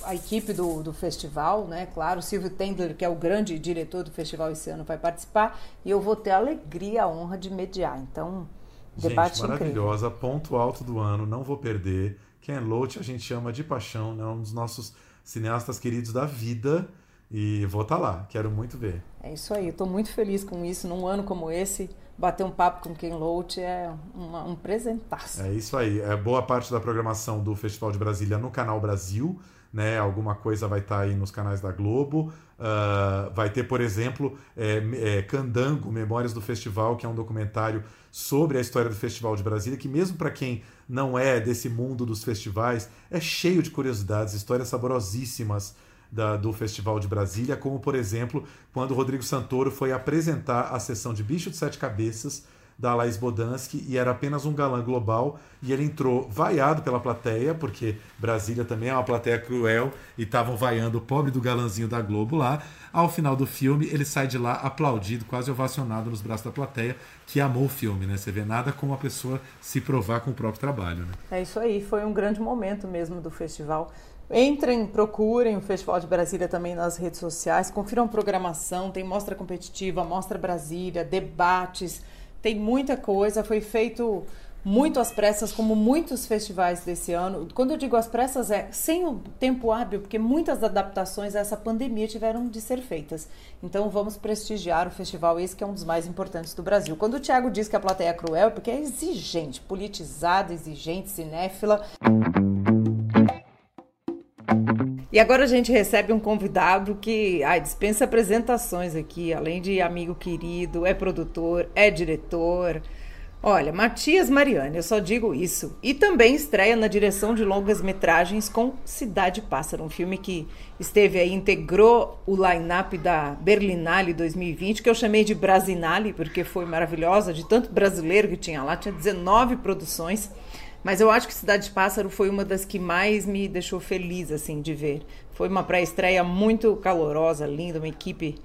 a equipe do, do festival, né? Claro, o Silvio Tendler, que é o grande diretor do festival esse ano, vai participar e eu vou ter a alegria, a honra de mediar. Então, debate gente, maravilhosa, incrível. ponto alto do ano, não vou perder. Ken Loach a gente ama de paixão, né? um dos nossos cineastas queridos da vida. E vou estar tá lá, quero muito ver. É isso aí, estou muito feliz com isso. Num ano como esse, bater um papo com Ken Loach é uma, um presentaço. É isso aí. É boa parte da programação do Festival de Brasília no Canal Brasil né? Alguma coisa vai estar tá aí nos canais da Globo. Uh, vai ter, por exemplo, é, é, Candango, Memórias do Festival, que é um documentário sobre a história do Festival de Brasília, que mesmo para quem não é desse mundo dos festivais, é cheio de curiosidades, histórias saborosíssimas da, do Festival de Brasília, como, por exemplo, quando Rodrigo Santoro foi apresentar a sessão de Bicho de Sete Cabeças da Laís Bodansky e era apenas um galã global e ele entrou vaiado pela plateia, porque Brasília também é uma plateia cruel e estavam vaiando o pobre do galãzinho da Globo lá. Ao final do filme, ele sai de lá aplaudido, quase ovacionado nos braços da plateia, que amou o filme, né? Você vê nada como a pessoa se provar com o próprio trabalho, né? É isso aí, foi um grande momento mesmo do festival. Entrem, procurem o Festival de Brasília também nas redes sociais, confiram programação, tem mostra competitiva, mostra Brasília, debates, tem muita coisa, foi feito muito às pressas, como muitos festivais desse ano. Quando eu digo às pressas, é sem o tempo hábil, porque muitas adaptações a essa pandemia tiveram de ser feitas. Então vamos prestigiar o festival, esse que é um dos mais importantes do Brasil. Quando o Thiago diz que a plateia é cruel, é porque é exigente, politizada, exigente, cinéfila. E agora a gente recebe um convidado que ai, dispensa apresentações aqui, além de amigo querido, é produtor, é diretor. Olha, Matias Mariani, eu só digo isso. E também estreia na direção de longas metragens com Cidade Pássaro, um filme que esteve aí, integrou o line-up da Berlinale 2020, que eu chamei de Brasinale, porque foi maravilhosa, de tanto brasileiro que tinha lá, tinha 19 produções. Mas eu acho que Cidade de Pássaro foi uma das que mais me deixou feliz assim de ver. Foi uma pré-estreia muito calorosa, linda, uma equipe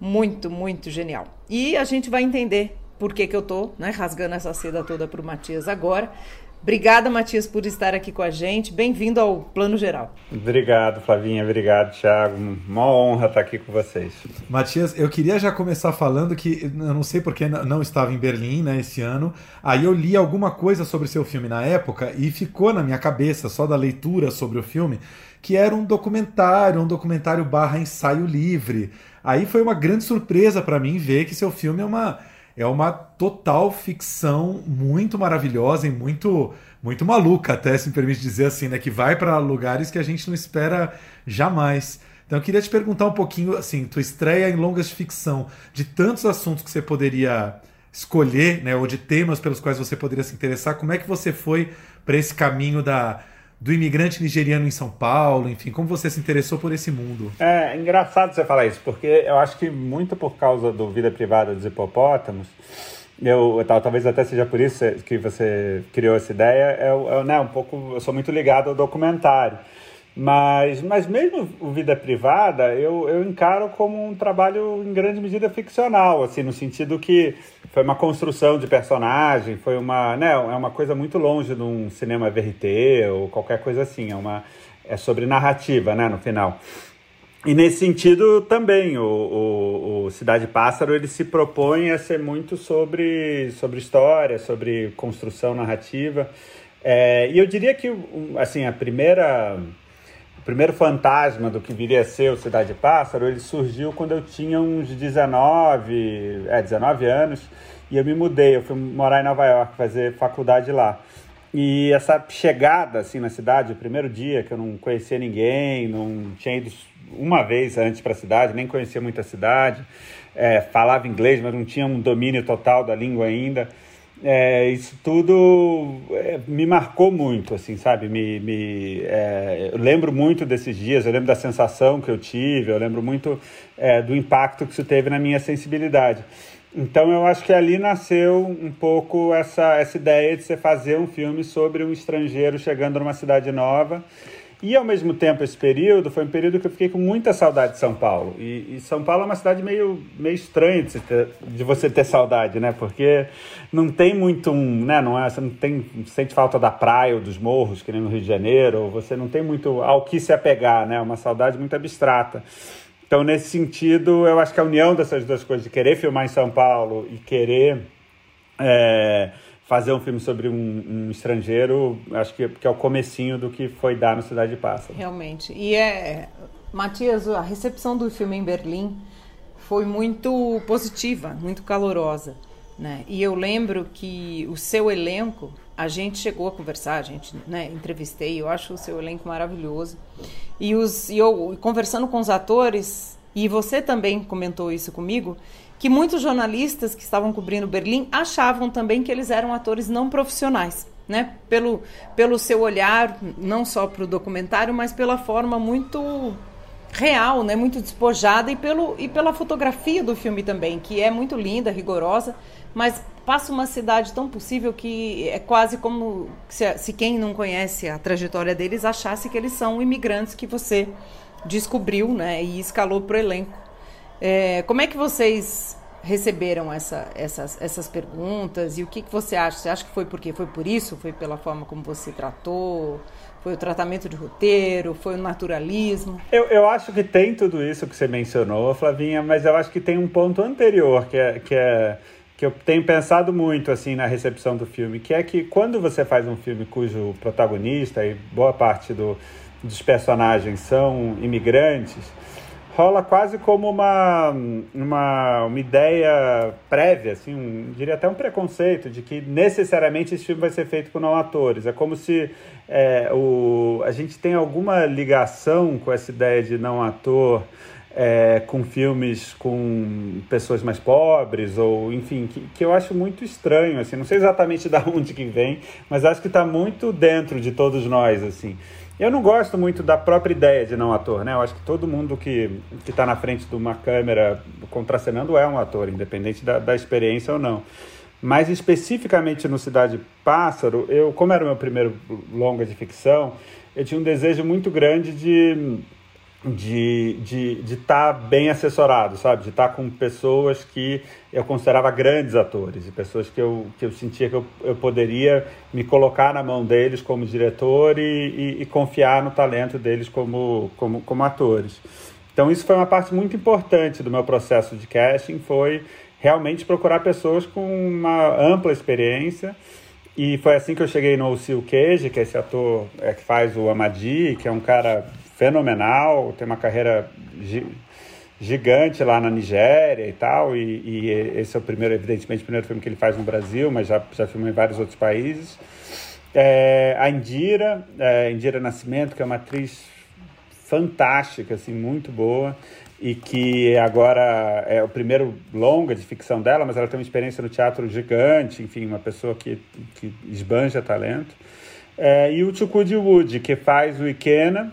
muito, muito genial. E a gente vai entender por que, que eu tô né, rasgando essa seda toda para o Matias agora. Obrigada, Matias, por estar aqui com a gente. Bem-vindo ao Plano Geral. Obrigado, Flavinha. Obrigado, Thiago. Uma honra estar aqui com vocês. Matias, eu queria já começar falando que eu não sei porque não estava em Berlim né, esse ano. Aí eu li alguma coisa sobre seu filme na época e ficou na minha cabeça, só da leitura sobre o filme, que era um documentário, um documentário barra ensaio livre. Aí foi uma grande surpresa para mim ver que seu filme é uma é uma total ficção muito maravilhosa e muito muito maluca, até se me permite dizer assim, né, que vai para lugares que a gente não espera jamais. Então eu queria te perguntar um pouquinho, assim, tua estreia em longas de ficção, de tantos assuntos que você poderia escolher, né, ou de temas pelos quais você poderia se interessar, como é que você foi para esse caminho da do imigrante nigeriano em São Paulo, enfim, como você se interessou por esse mundo? É engraçado você falar isso, porque eu acho que muito por causa do Vida Privada dos Hipopótamos, eu, talvez até seja por isso que você criou essa ideia, eu, eu, né, um pouco, eu sou muito ligado ao documentário. Mas, mas mesmo Vida Privada, eu, eu encaro como um trabalho em grande medida ficcional, assim, no sentido que foi uma construção de personagem, foi uma, né, é uma coisa muito longe de um cinema VRT ou qualquer coisa assim, é, uma, é sobre narrativa, né, no final. E nesse sentido também, o, o, o, Cidade Pássaro ele se propõe a ser muito sobre, sobre história, sobre construção narrativa. É, e eu diria que assim, a primeira primeiro fantasma do que viria a ser o Cidade Pássaro, ele surgiu quando eu tinha uns 19, é, 19 anos, e eu me mudei, eu fui morar em Nova York, fazer faculdade lá. E essa chegada assim na cidade, o primeiro dia que eu não conhecia ninguém, não tinha ido uma vez antes para a cidade, nem conhecia muito a cidade, é, falava inglês, mas não tinha um domínio total da língua ainda é, isso tudo é, me marcou muito, assim, sabe? Me, me, é, eu lembro muito desses dias, eu lembro da sensação que eu tive, eu lembro muito é, do impacto que isso teve na minha sensibilidade. Então eu acho que ali nasceu um pouco essa, essa ideia de você fazer um filme sobre um estrangeiro chegando numa cidade nova e, ao mesmo tempo, esse período foi um período que eu fiquei com muita saudade de São Paulo. E, e São Paulo é uma cidade meio, meio estranha de, ter, de, você ter saudade, né? Porque não tem muito um... Né? Não é, você não tem, sente falta da praia ou dos morros, que nem no Rio de Janeiro. Você não tem muito ao que se apegar, né? Uma saudade muito abstrata. Então, nesse sentido, eu acho que a união dessas duas coisas, de querer filmar em São Paulo e querer... É, fazer um filme sobre um, um estrangeiro, acho que, que, é o comecinho do que foi dar no Cidade de Pássaro. Realmente. E é, Matias, a recepção do filme em Berlim foi muito positiva, muito calorosa. Né? E eu lembro que o seu elenco, a gente chegou a conversar, a gente né, entrevistei, eu acho o seu elenco maravilhoso. E, os, e eu conversando com os atores, e você também comentou isso comigo, que muitos jornalistas que estavam cobrindo Berlim achavam também que eles eram atores não profissionais, né? Pelo, pelo seu olhar, não só para o documentário, mas pela forma muito real, né? Muito despojada e, pelo, e pela fotografia do filme também, que é muito linda, rigorosa, mas passa uma cidade tão possível que é quase como se, se quem não conhece a trajetória deles achasse que eles são imigrantes que você descobriu, né? E escalou para o elenco. É, como é que vocês receberam essa, essas, essas perguntas e o que, que você acha? Você acha que foi porque foi por isso? Foi pela forma como você tratou? Foi o tratamento de roteiro? Foi o naturalismo? Eu, eu acho que tem tudo isso que você mencionou, Flavinha, mas eu acho que tem um ponto anterior que é, que é que eu tenho pensado muito assim na recepção do filme, que é que quando você faz um filme cujo protagonista e boa parte do, dos personagens são imigrantes, rola quase como uma, uma, uma ideia prévia, assim, um, diria até um preconceito de que necessariamente esse filme vai ser feito por não atores. É como se é, o, a gente tem alguma ligação com essa ideia de não ator é, com filmes com pessoas mais pobres ou enfim que, que eu acho muito estranho assim não sei exatamente da onde que vem mas acho que está muito dentro de todos nós assim eu não gosto muito da própria ideia de não ator, né? Eu acho que todo mundo que está na frente de uma câmera contracenando é um ator, independente da, da experiência ou não. Mas especificamente no Cidade Pássaro, eu, como era o meu primeiro longa de ficção, eu tinha um desejo muito grande de de estar de, de tá bem assessorado, sabe? De estar tá com pessoas que eu considerava grandes atores e pessoas que eu, que eu sentia que eu, eu poderia me colocar na mão deles como diretor e, e, e confiar no talento deles como, como, como atores. Então isso foi uma parte muito importante do meu processo de casting, foi realmente procurar pessoas com uma ampla experiência e foi assim que eu cheguei no Sil Cage, que é esse ator é, que faz o Amadi, que é um cara fenomenal, tem uma carreira gigante lá na Nigéria e tal, e, e, esse é o primeiro, evidentemente, o primeiro filme que ele faz no Brasil, mas já, já filmou em vários outros países. É, a Indira, é, Indira Nascimento, que é uma atriz fantástica, assim, muito boa, e que agora é o primeiro longa de ficção dela, mas ela tem uma experiência no teatro gigante, enfim, uma pessoa que, que esbanja talento. É, e o Chukwudi Wood, que faz o Ikena,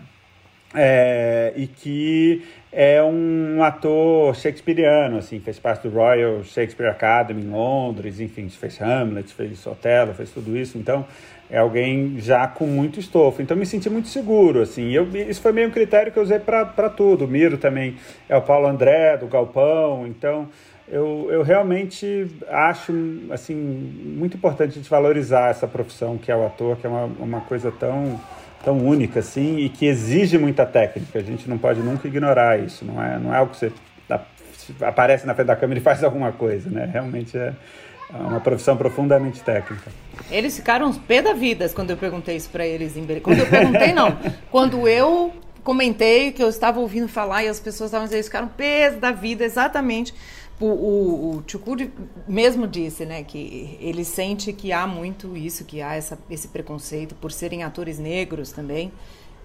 é, e que é um ator shakespeariano, assim, fez parte do Royal Shakespeare Academy em Londres, enfim, fez Hamlet, fez Otelo, fez tudo isso, então é alguém já com muito estofo. Então me senti muito seguro, assim. Eu, isso foi meio um critério que eu usei para tudo. O Miro também é o Paulo André, do Galpão, então eu, eu realmente acho assim muito importante a gente valorizar essa profissão que é o ator, que é uma, uma coisa tão tão única assim e que exige muita técnica. A gente não pode nunca ignorar isso. Não é, não é algo que você aparece na frente da câmera e faz alguma coisa, né? Realmente é uma profissão profundamente técnica. Eles ficaram uns pé da vida quando eu perguntei isso para eles em Quando eu perguntei, não. quando eu comentei que eu estava ouvindo falar e as pessoas estavam dizendo, eles ficaram pés da vida, exatamente o, o, o Chukuri mesmo disse, né, que ele sente que há muito isso, que há essa, esse preconceito por serem atores negros também,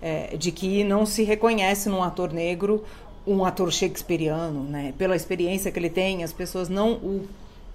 é, de que não se reconhece num ator negro um ator shakespeariano, né? Pela experiência que ele tem, as pessoas não o,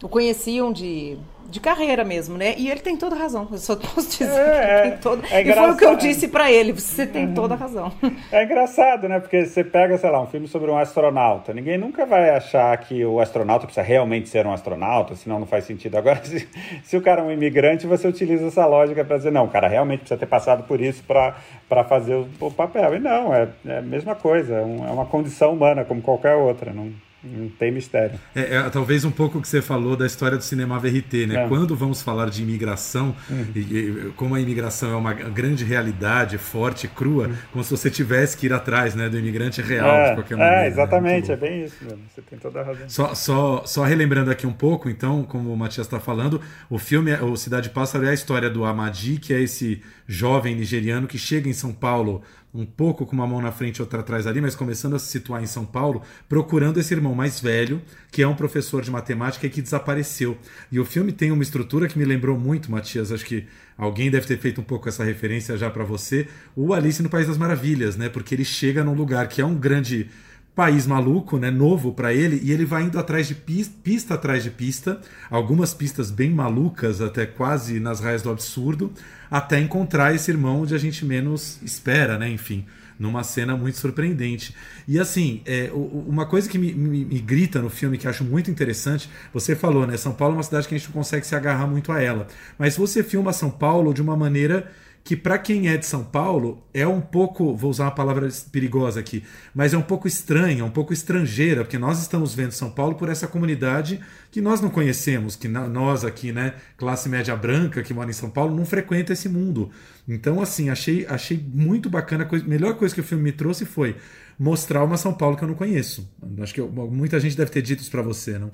o conheciam de de carreira mesmo, né? E ele tem toda razão. Eu só posso dizer é, que tem toda. É e foi o que eu disse para ele. Você tem uhum. toda razão. É engraçado, né? Porque você pega, sei lá, um filme sobre um astronauta. Ninguém nunca vai achar que o astronauta precisa realmente ser um astronauta, senão não faz sentido. Agora, se, se o cara é um imigrante, você utiliza essa lógica para dizer, não, o cara realmente precisa ter passado por isso para fazer o, o, papel. E não, é, é a mesma coisa. É, é uma condição humana, como qualquer outra. Não. Não tem mistério. É, é, talvez um pouco o que você falou da história do cinema VRT, né? É. Quando vamos falar de imigração, uhum. e, e, como a imigração é uma grande realidade, forte, crua, uhum. como se você tivesse que ir atrás né, do imigrante real, é, de qualquer maneira. É, exatamente, né? é bem isso mesmo. Você tem toda a razão. Só, só, só relembrando aqui um pouco, então, como o Matias está falando, o filme, o Cidade Pássaro, é a história do Amadi, que é esse jovem nigeriano que chega em São Paulo um pouco com uma mão na frente e outra atrás ali, mas começando a se situar em São Paulo, procurando esse irmão mais velho, que é um professor de matemática e que desapareceu. E o filme tem uma estrutura que me lembrou muito, Matias, acho que alguém deve ter feito um pouco essa referência já para você, o Alice no País das Maravilhas, né? Porque ele chega num lugar que é um grande país maluco, né, novo para ele, e ele vai indo atrás de pista, pista atrás de pista, algumas pistas bem malucas, até quase nas raias do absurdo, até encontrar esse irmão onde a gente menos espera, né, enfim, numa cena muito surpreendente. E assim, é, uma coisa que me, me, me, grita no filme, que acho muito interessante, você falou, né, São Paulo é uma cidade que a gente não consegue se agarrar muito a ela, mas você filma São Paulo de uma maneira que para quem é de São Paulo é um pouco, vou usar uma palavra perigosa aqui, mas é um pouco estranha, um pouco estrangeira, porque nós estamos vendo São Paulo por essa comunidade que nós não conhecemos, que nós aqui, né, classe média branca que mora em São Paulo, não frequenta esse mundo. Então, assim, achei, achei muito bacana, a melhor coisa que o filme me trouxe foi mostrar uma São Paulo que eu não conheço. Acho que eu, muita gente deve ter dito isso para você, não?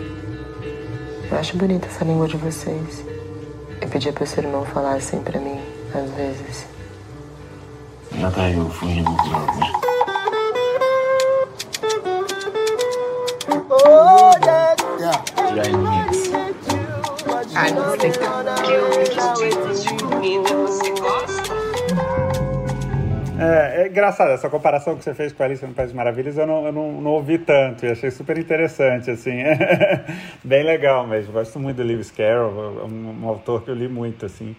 Eu acho bonita essa língua de vocês. Eu pedia para o seu irmão falar assim para mim às vezes. Já tá eu fugindo de drogas. É? É, é engraçado, essa comparação que você fez com a Alice no País das Maravilhas, eu não, eu não, não ouvi tanto e achei super interessante, assim, bem legal mesmo. Gosto muito do Lewis Carroll, é um, um autor que eu li muito, assim.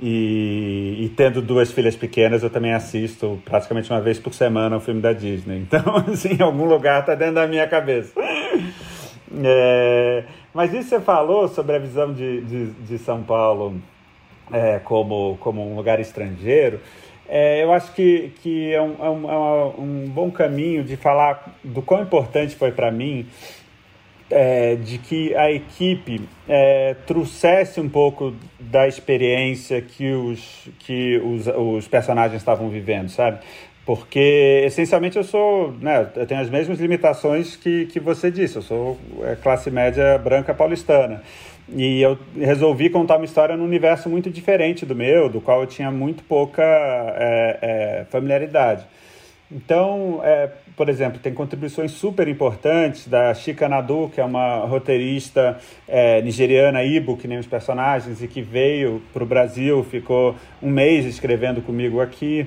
E, e, tendo duas filhas pequenas, eu também assisto praticamente uma vez por semana o filme da Disney. Então, assim, em algum lugar está dentro da minha cabeça. É, mas isso você falou sobre a visão de, de, de São Paulo é, como, como um lugar estrangeiro. É, eu acho que, que é, um, é, um, é um bom caminho de falar do quão importante foi para mim é, de que a equipe é, trouxesse um pouco da experiência que os, que os, os personagens estavam vivendo, sabe? Porque, essencialmente, eu sou. Né, eu tenho as mesmas limitações que, que você disse. Eu sou é, classe média branca paulistana. E eu resolvi contar uma história num universo muito diferente do meu, do qual eu tinha muito pouca é, é, familiaridade. Então, é, por exemplo, tem contribuições super importantes da Chika Nadu, que é uma roteirista é, nigeriana, Ibo, que nem os personagens, e que veio para o Brasil, ficou um mês escrevendo comigo aqui.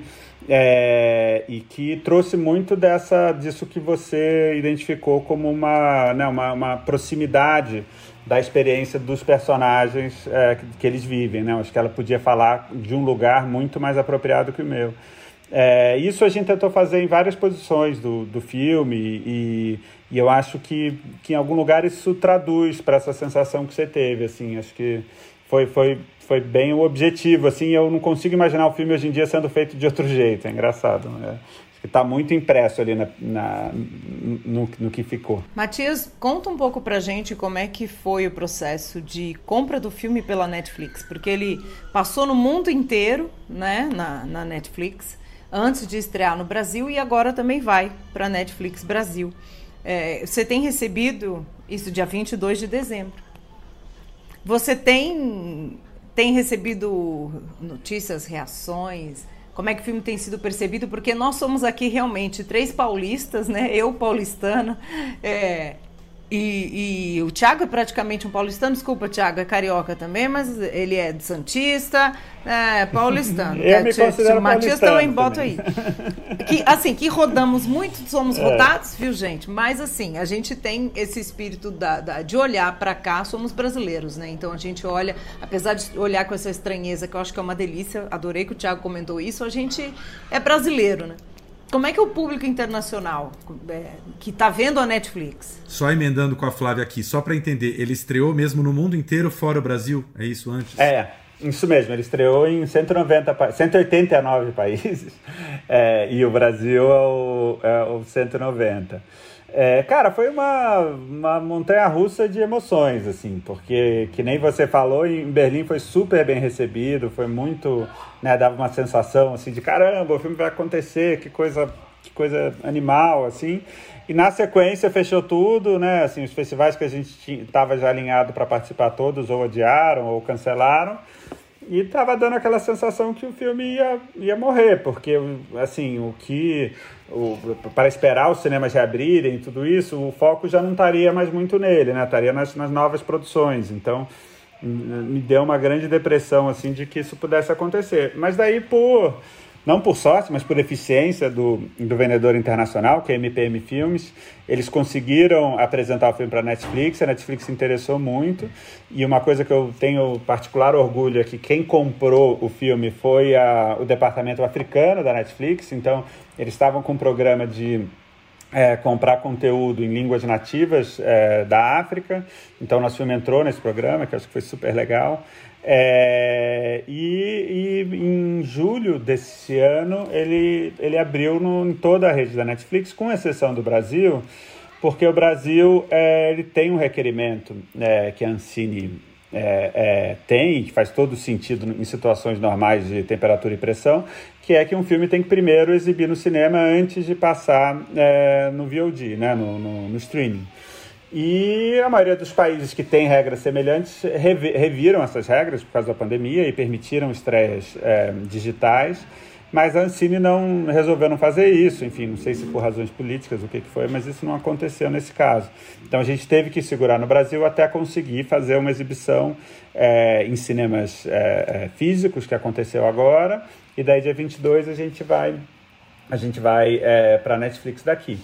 É, e que trouxe muito dessa disso que você identificou como uma, né, uma, uma proximidade da experiência dos personagens é, que, que, eles vivem. Né? Acho que ela podia falar de um lugar muito mais apropriado que o meu. É, isso a gente tentou fazer em várias posições do, do filme e, e eu acho que, que em algum lugar isso traduz para essa sensação que você teve. Assim, acho que foi, foi, foi bem o objetivo. Assim, eu não consigo imaginar o filme hoje em dia sendo feito de outro jeito. É engraçado. Né? Que está muito impresso ali na, na no, no, que ficou. Matias, conta um pouco pra gente como é que foi o processo de compra do filme pela Netflix, porque ele passou no mundo inteiro, né, na, na Netflix antes de estrear no Brasil e agora também vai para Netflix Brasil. É, você tem recebido isso dia 22 de dezembro. Você tem, tem recebido notícias, reações? Como é que o filme tem sido percebido? Porque nós somos aqui realmente três paulistas, né? Eu paulistana, é, e, e, o Thiago é praticamente um paulistano, desculpa, Thiago, é carioca também, mas ele é de Santista, é paulistano. Eu é, me considero o Matias também bota aí. Que, assim, que rodamos muito, somos é. rodados, viu, gente? Mas, assim, a gente tem esse espírito da, da de olhar para cá, somos brasileiros, né? Então a gente olha, apesar de olhar com essa estranheza, que eu acho que é uma delícia, adorei que o Thiago comentou isso, a gente é brasileiro, né? Como é que é o público internacional é, que está vendo a Netflix? Só emendando com a Flávia aqui, só para entender, ele estreou mesmo no mundo inteiro, fora o Brasil? É isso antes? É, isso mesmo, ele estreou em 190, 189 países é, e o Brasil é o, é o 190. É, cara, foi uma, uma montanha russa de emoções, assim, porque, que nem você falou, em Berlim foi super bem recebido, foi muito, né, dava uma sensação, assim, de caramba, o filme vai acontecer, que coisa, que coisa animal, assim, e na sequência fechou tudo, né, assim, os festivais que a gente estava já alinhado para participar todos ou adiaram ou cancelaram, e tava dando aquela sensação que o filme ia, ia morrer, porque, assim, o que o, para esperar os cinemas reabrirem e tudo isso, o foco já não estaria mais muito nele, né? Estaria nas, nas novas produções. Então, me deu uma grande depressão, assim, de que isso pudesse acontecer. Mas daí, por não por sorte, mas por eficiência do, do vendedor internacional, que é a MPM Filmes, eles conseguiram apresentar o filme para a Netflix, a Netflix se interessou muito, e uma coisa que eu tenho particular orgulho é que quem comprou o filme foi a, o departamento africano da Netflix, então eles estavam com um programa de é, comprar conteúdo em línguas nativas é, da África. Então, nosso filme entrou nesse programa, que acho que foi super legal. É, e, e, em julho desse ano ele, ele abriu no, em toda a rede da Netflix, com exceção do Brasil, porque o Brasil é, ele tem um requerimento é, que a Ancine é, é, tem, que faz todo sentido em situações normais de temperatura e pressão, que é que um filme tem que primeiro exibir no cinema antes de passar é, no VOD, né, no, no, no streaming. E a maioria dos países que têm regras semelhantes reviram essas regras por causa da pandemia e permitiram estreias é, digitais, mas a Ancine não resolveu não fazer isso, enfim, não sei se por razões políticas, o que, que foi, mas isso não aconteceu nesse caso. Então a gente teve que segurar no Brasil até conseguir fazer uma exibição é, em cinemas é, é físicos, que aconteceu agora, e daí dia 22 a gente vai, a gente vai é, para a Netflix daqui.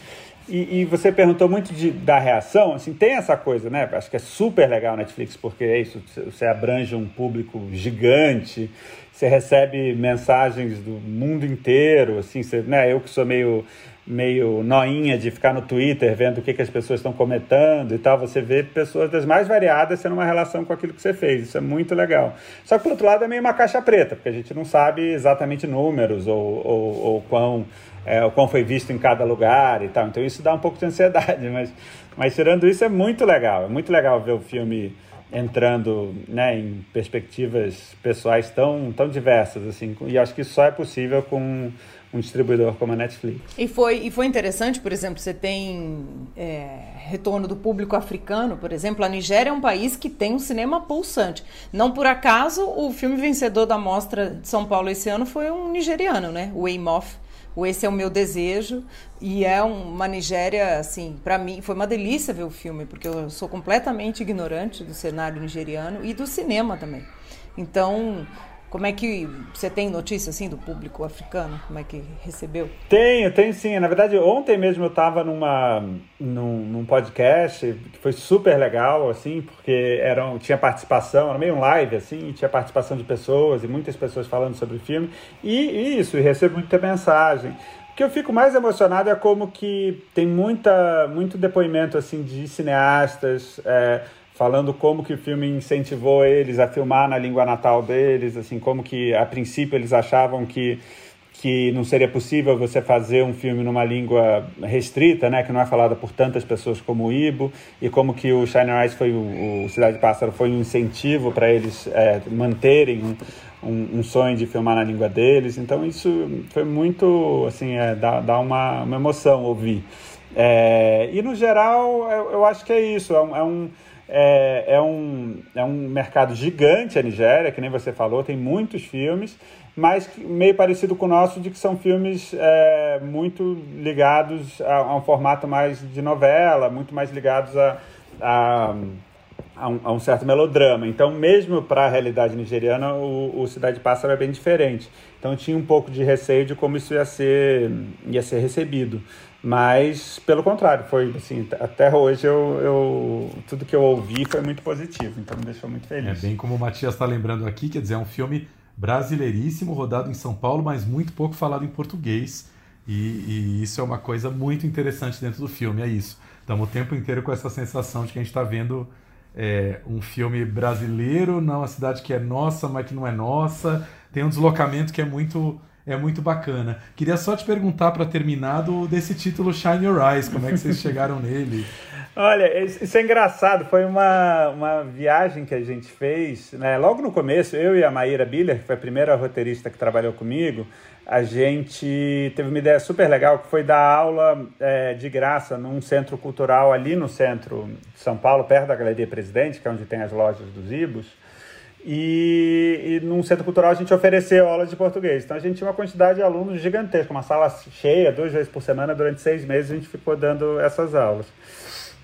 E, e, você perguntou muito de, da reação, assim, tem essa coisa, né? Acho que é super legal a Netflix, porque é isso, você abrange um público gigante, você recebe mensagens do mundo inteiro, assim, você, né? Eu que sou meio, meio noinha de ficar no Twitter vendo o que, que as pessoas estão comentando e tal, você vê pessoas das mais variadas tendo uma relação com aquilo que você fez, isso é muito legal. Só que, por outro lado, é meio uma caixa preta, porque a gente não sabe exatamente números ou, ou, ou quão é, o quão foi visto em cada lugar e tal. Então isso dá um pouco de ansiedade, mas, mas tirando isso é muito legal. É muito legal ver o filme entrando né, em perspectivas pessoais tão, tão diversas assim e acho que só é possível com um distribuidor como a Netflix. E foi, e foi interessante, por exemplo, você tem é, retorno do público africano, por exemplo, a Nigéria é um país que tem um cinema pulsante. Não por acaso o filme vencedor da mostra de São Paulo esse ano foi um nigeriano, né? O Aimoff Esse é o Meu Desejo, e é uma Nigéria, assim, para mim, foi uma delícia ver o filme, porque eu sou completamente ignorante do cenário nigeriano e do cinema também. Então, como é que você tem notícia assim do público africano? Como é que recebeu? Tenho, tenho sim. Na verdade, ontem mesmo eu estava numa num, num, podcast que foi super legal, assim, porque era, tinha participação, era meio um live, assim, tinha participação de pessoas e muitas pessoas falando sobre o filme. E, e isso, e recebo muita mensagem. O que eu fico mais emocionado é como que tem muita, muito depoimento assim de cineastas. É, falando como que o filme incentivou eles a filmar na língua natal deles, assim, como que a princípio eles achavam que que não seria possível você fazer um filme numa língua restrita, né, que não é falada por tantas pessoas como o Ibo, e como que o Shine Eyes foi o, o Cidade Pássaro foi um incentivo para eles é, manterem um, um, sonho de filmar na língua deles. Então isso foi muito, assim, é, dá, dá uma, uma emoção ouvir. É, e no geral, eu, eu, acho que é isso. É um, é um é, é, um, é um mercado gigante a Nigéria, que nem você falou, tem muitos filmes, mas meio parecido com o nosso, de que são filmes é, muito ligados a, a, um formato mais de novela, muito mais ligados a, a, a, um, a um, certo melodrama. Então, mesmo para a realidade nigeriana, o, o Cidade Pássaro é bem diferente. Então, tinha um pouco de receio de como isso ia ser, ia ser recebido. Mas, pelo contrário, foi assim, até hoje eu, eu, tudo que eu ouvi foi muito positivo, então me deixou muito feliz. É bem como o Matias está lembrando aqui, quer dizer, é um filme brasileiríssimo, rodado em São Paulo, mas muito pouco falado em português. E, e isso é uma coisa muito interessante dentro do filme, é isso. Estamos o tempo inteiro com essa sensação de que a gente está vendo é, um filme brasileiro, não uma cidade que é nossa, mas que não é nossa. Tem um deslocamento que é muito é muito bacana. Queria só te perguntar para terminar do, desse título Shine Your Eyes, como é que vocês chegaram nele? Olha, isso é engraçado. Foi uma, uma viagem que a gente fez, né? Logo no começo, eu e a Maíra Biller, que foi a primeira roteirista que trabalhou comigo, a gente teve uma ideia super legal que foi dar aula é, de graça num centro cultural ali no centro de São Paulo, perto da Galeria Presidente, que é onde tem as lojas dos Ibos. E, e num centro cultural a gente ofereceu aulas de português. Então a gente tinha uma quantidade de alunos gigantesca, uma sala cheia, duas vezes por semana, durante seis meses a gente ficou dando essas aulas.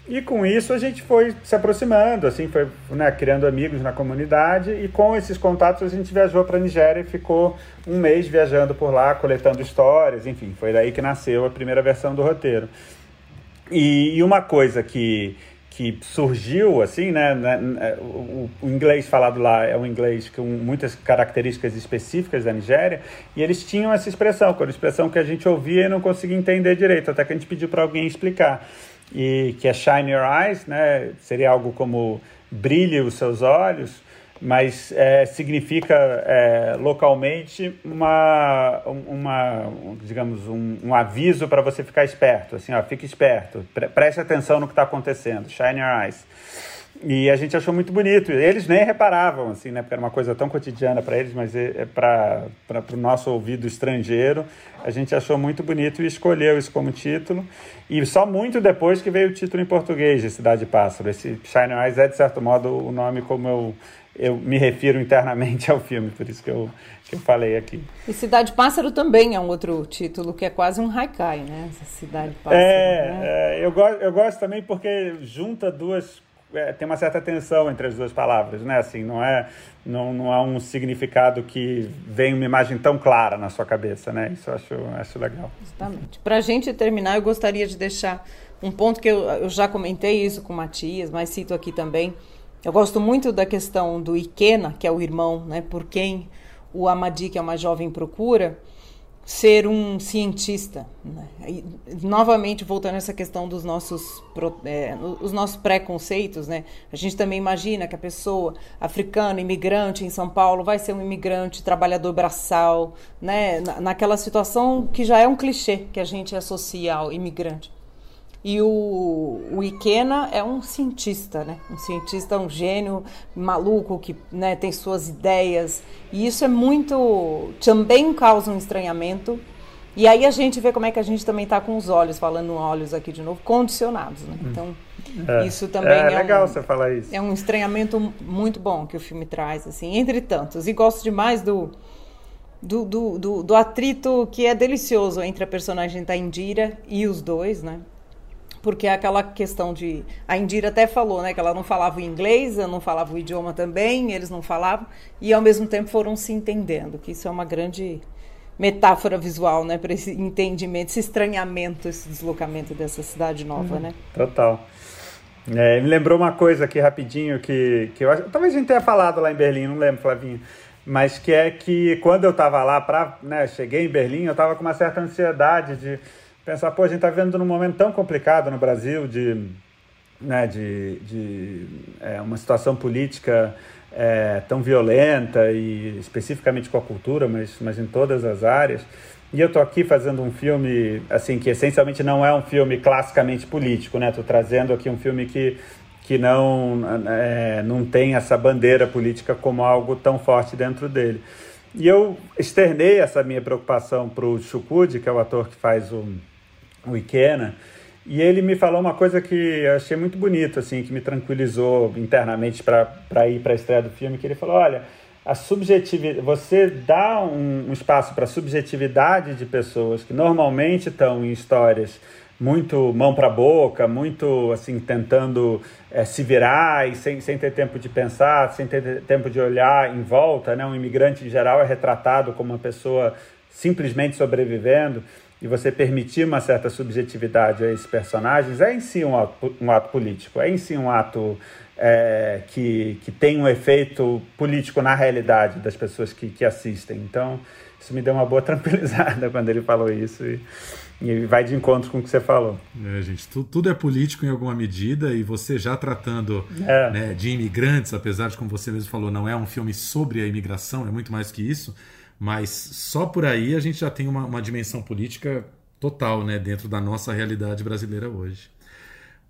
E com isso a gente foi se aproximando, assim, foi né, criando amigos na comunidade e com esses contatos a gente viajou para a Nigéria e ficou um mês viajando por lá, coletando histórias, enfim, foi daí que nasceu a primeira versão do roteiro. E, e uma coisa que, que surgiu assim, né, né? É, o, o, inglês falado lá é um inglês com muitas características específicas da Nigéria e eles tinham essa expressão, que era uma expressão que a gente ouvia e não conseguia entender direito, até que a gente pediu para alguém explicar. E que é shine your eyes, né? Seria algo como brilhe os seus olhos mas é, significa é, localmente uma, uma digamos, um, um aviso para você ficar esperto, assim, ó, fique esperto, pre preste atenção no que está acontecendo, shine your eyes. E a gente achou muito bonito. Eles nem reparavam, assim, né? Porque era uma coisa tão cotidiana para eles, mas é, é para o nosso ouvido estrangeiro, a gente achou muito bonito e escolheu isso como título. E só muito depois que veio o título em português de Cidade Pássaro. Esse Shine Eyes é, de certo modo, o nome como eu eu me refiro internamente ao filme, por isso que eu, que eu falei aqui. E Cidade Pássaro também é um outro título que é quase um haikai, né? Cidade Pássaro. É, né? é eu, gosto, eu gosto também porque junta duas. É, tem uma certa tensão entre as duas palavras, né? Assim, não é, não, não há um significado que vem uma imagem tão clara na sua cabeça, né? Isso eu acho, acho legal. Exatamente. Para a gente terminar, eu gostaria de deixar um ponto que eu, eu já comentei isso com o Matias, mas cito aqui também eu gosto muito da questão do Ikena, que é o irmão, né, por quem o Amadi, que é uma jovem, procura ser um cientista. Né? E, novamente, voltando a essa questão dos nossos, é, os nossos preconceitos, né? a gente também imagina que a pessoa africana, imigrante em São Paulo, vai ser um imigrante, trabalhador braçal, né? naquela situação que já é um clichê que a gente associa ao imigrante. E o, o Ikena é um cientista, né? Um cientista, um gênio maluco que né, tem suas ideias. E isso é muito. também causa um estranhamento. E aí a gente vê como é que a gente também está com os olhos, falando olhos aqui de novo, condicionados, né? Então, é. isso também é, é legal um, você falar isso. É um estranhamento muito bom que o filme traz, assim, entre tantos. E gosto demais do do, do, do, do atrito que é delicioso entre a personagem da Indira e os dois, né? Porque é aquela questão de. A Indira até falou, né, que ela não falava o inglês, eu não falava o idioma também, eles não falavam, e ao mesmo tempo foram se entendendo, que isso é uma grande metáfora visual, né, para esse entendimento, esse estranhamento, esse deslocamento dessa cidade nova, uhum. né? Total. É, me lembrou uma coisa aqui rapidinho que, que eu acho. Talvez a gente tenha falado lá em Berlim, não lembro, Flavinho. Mas que é que quando eu estava lá, pra, né, cheguei em Berlim, eu estava com uma certa ansiedade de pensar, pô, a gente está vivendo num momento tão complicado no Brasil de, né, de, de é, uma situação política é, tão violenta e especificamente com a cultura, mas, mas em todas as áreas. E eu tô aqui fazendo um filme, assim, que essencialmente não é um filme classicamente político, né? Tô trazendo aqui um filme que, que não, é, não tem essa bandeira política como algo tão forte dentro dele. E eu externei essa minha preocupação para o Chukud, que é o ator que faz o, o Ikena, e ele me falou uma coisa que eu achei muito bonito, assim, que me tranquilizou internamente para ir para a estreia do filme, que ele falou, olha, a subjetividade, você dá um, um espaço para a subjetividade de pessoas que normalmente estão em histórias muito mão para boca, muito assim tentando é, se virar e sem, sem ter tempo de pensar, sem ter tempo de olhar em volta, né? Um imigrante em geral é retratado como uma pessoa simplesmente sobrevivendo e você permitir uma certa subjetividade a esses personagens é em si um ato, um ato político, é em si um ato é, que, que tem um efeito político na realidade das pessoas que, que assistem. Então, isso me deu uma boa tranquilizada quando ele falou isso e, e vai de encontro com o que você falou. É, gente, tu, tudo é político em alguma medida e você já tratando é. né, de imigrantes, apesar de, como você mesmo falou, não é um filme sobre a imigração, é muito mais que isso mas só por aí a gente já tem uma, uma dimensão política total né, dentro da nossa realidade brasileira hoje.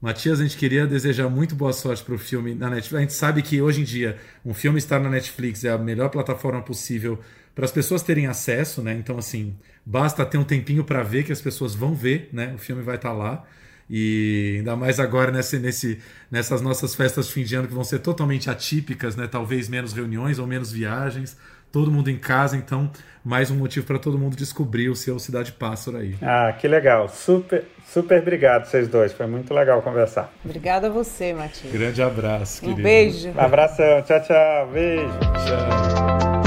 Matias, a gente queria desejar muito boa sorte para o filme na Netflix. A gente sabe que hoje em dia um filme estar na Netflix é a melhor plataforma possível para as pessoas terem acesso, né? Então, assim, basta ter um tempinho para ver que as pessoas vão ver, né? O filme vai estar tá lá. E ainda mais agora nesse, nesse, nessas nossas festas de fim de ano que vão ser totalmente atípicas, né? Talvez menos reuniões ou menos viagens todo mundo em casa, então mais um motivo para todo mundo descobrir o seu Cidade Pássaro aí. Ah, que legal. Super, super obrigado vocês dois. Foi muito legal conversar. Obrigada a você, Matias. Grande abraço, Um beijo. Um abração. Tchau, tchau. Beijo. Tchau.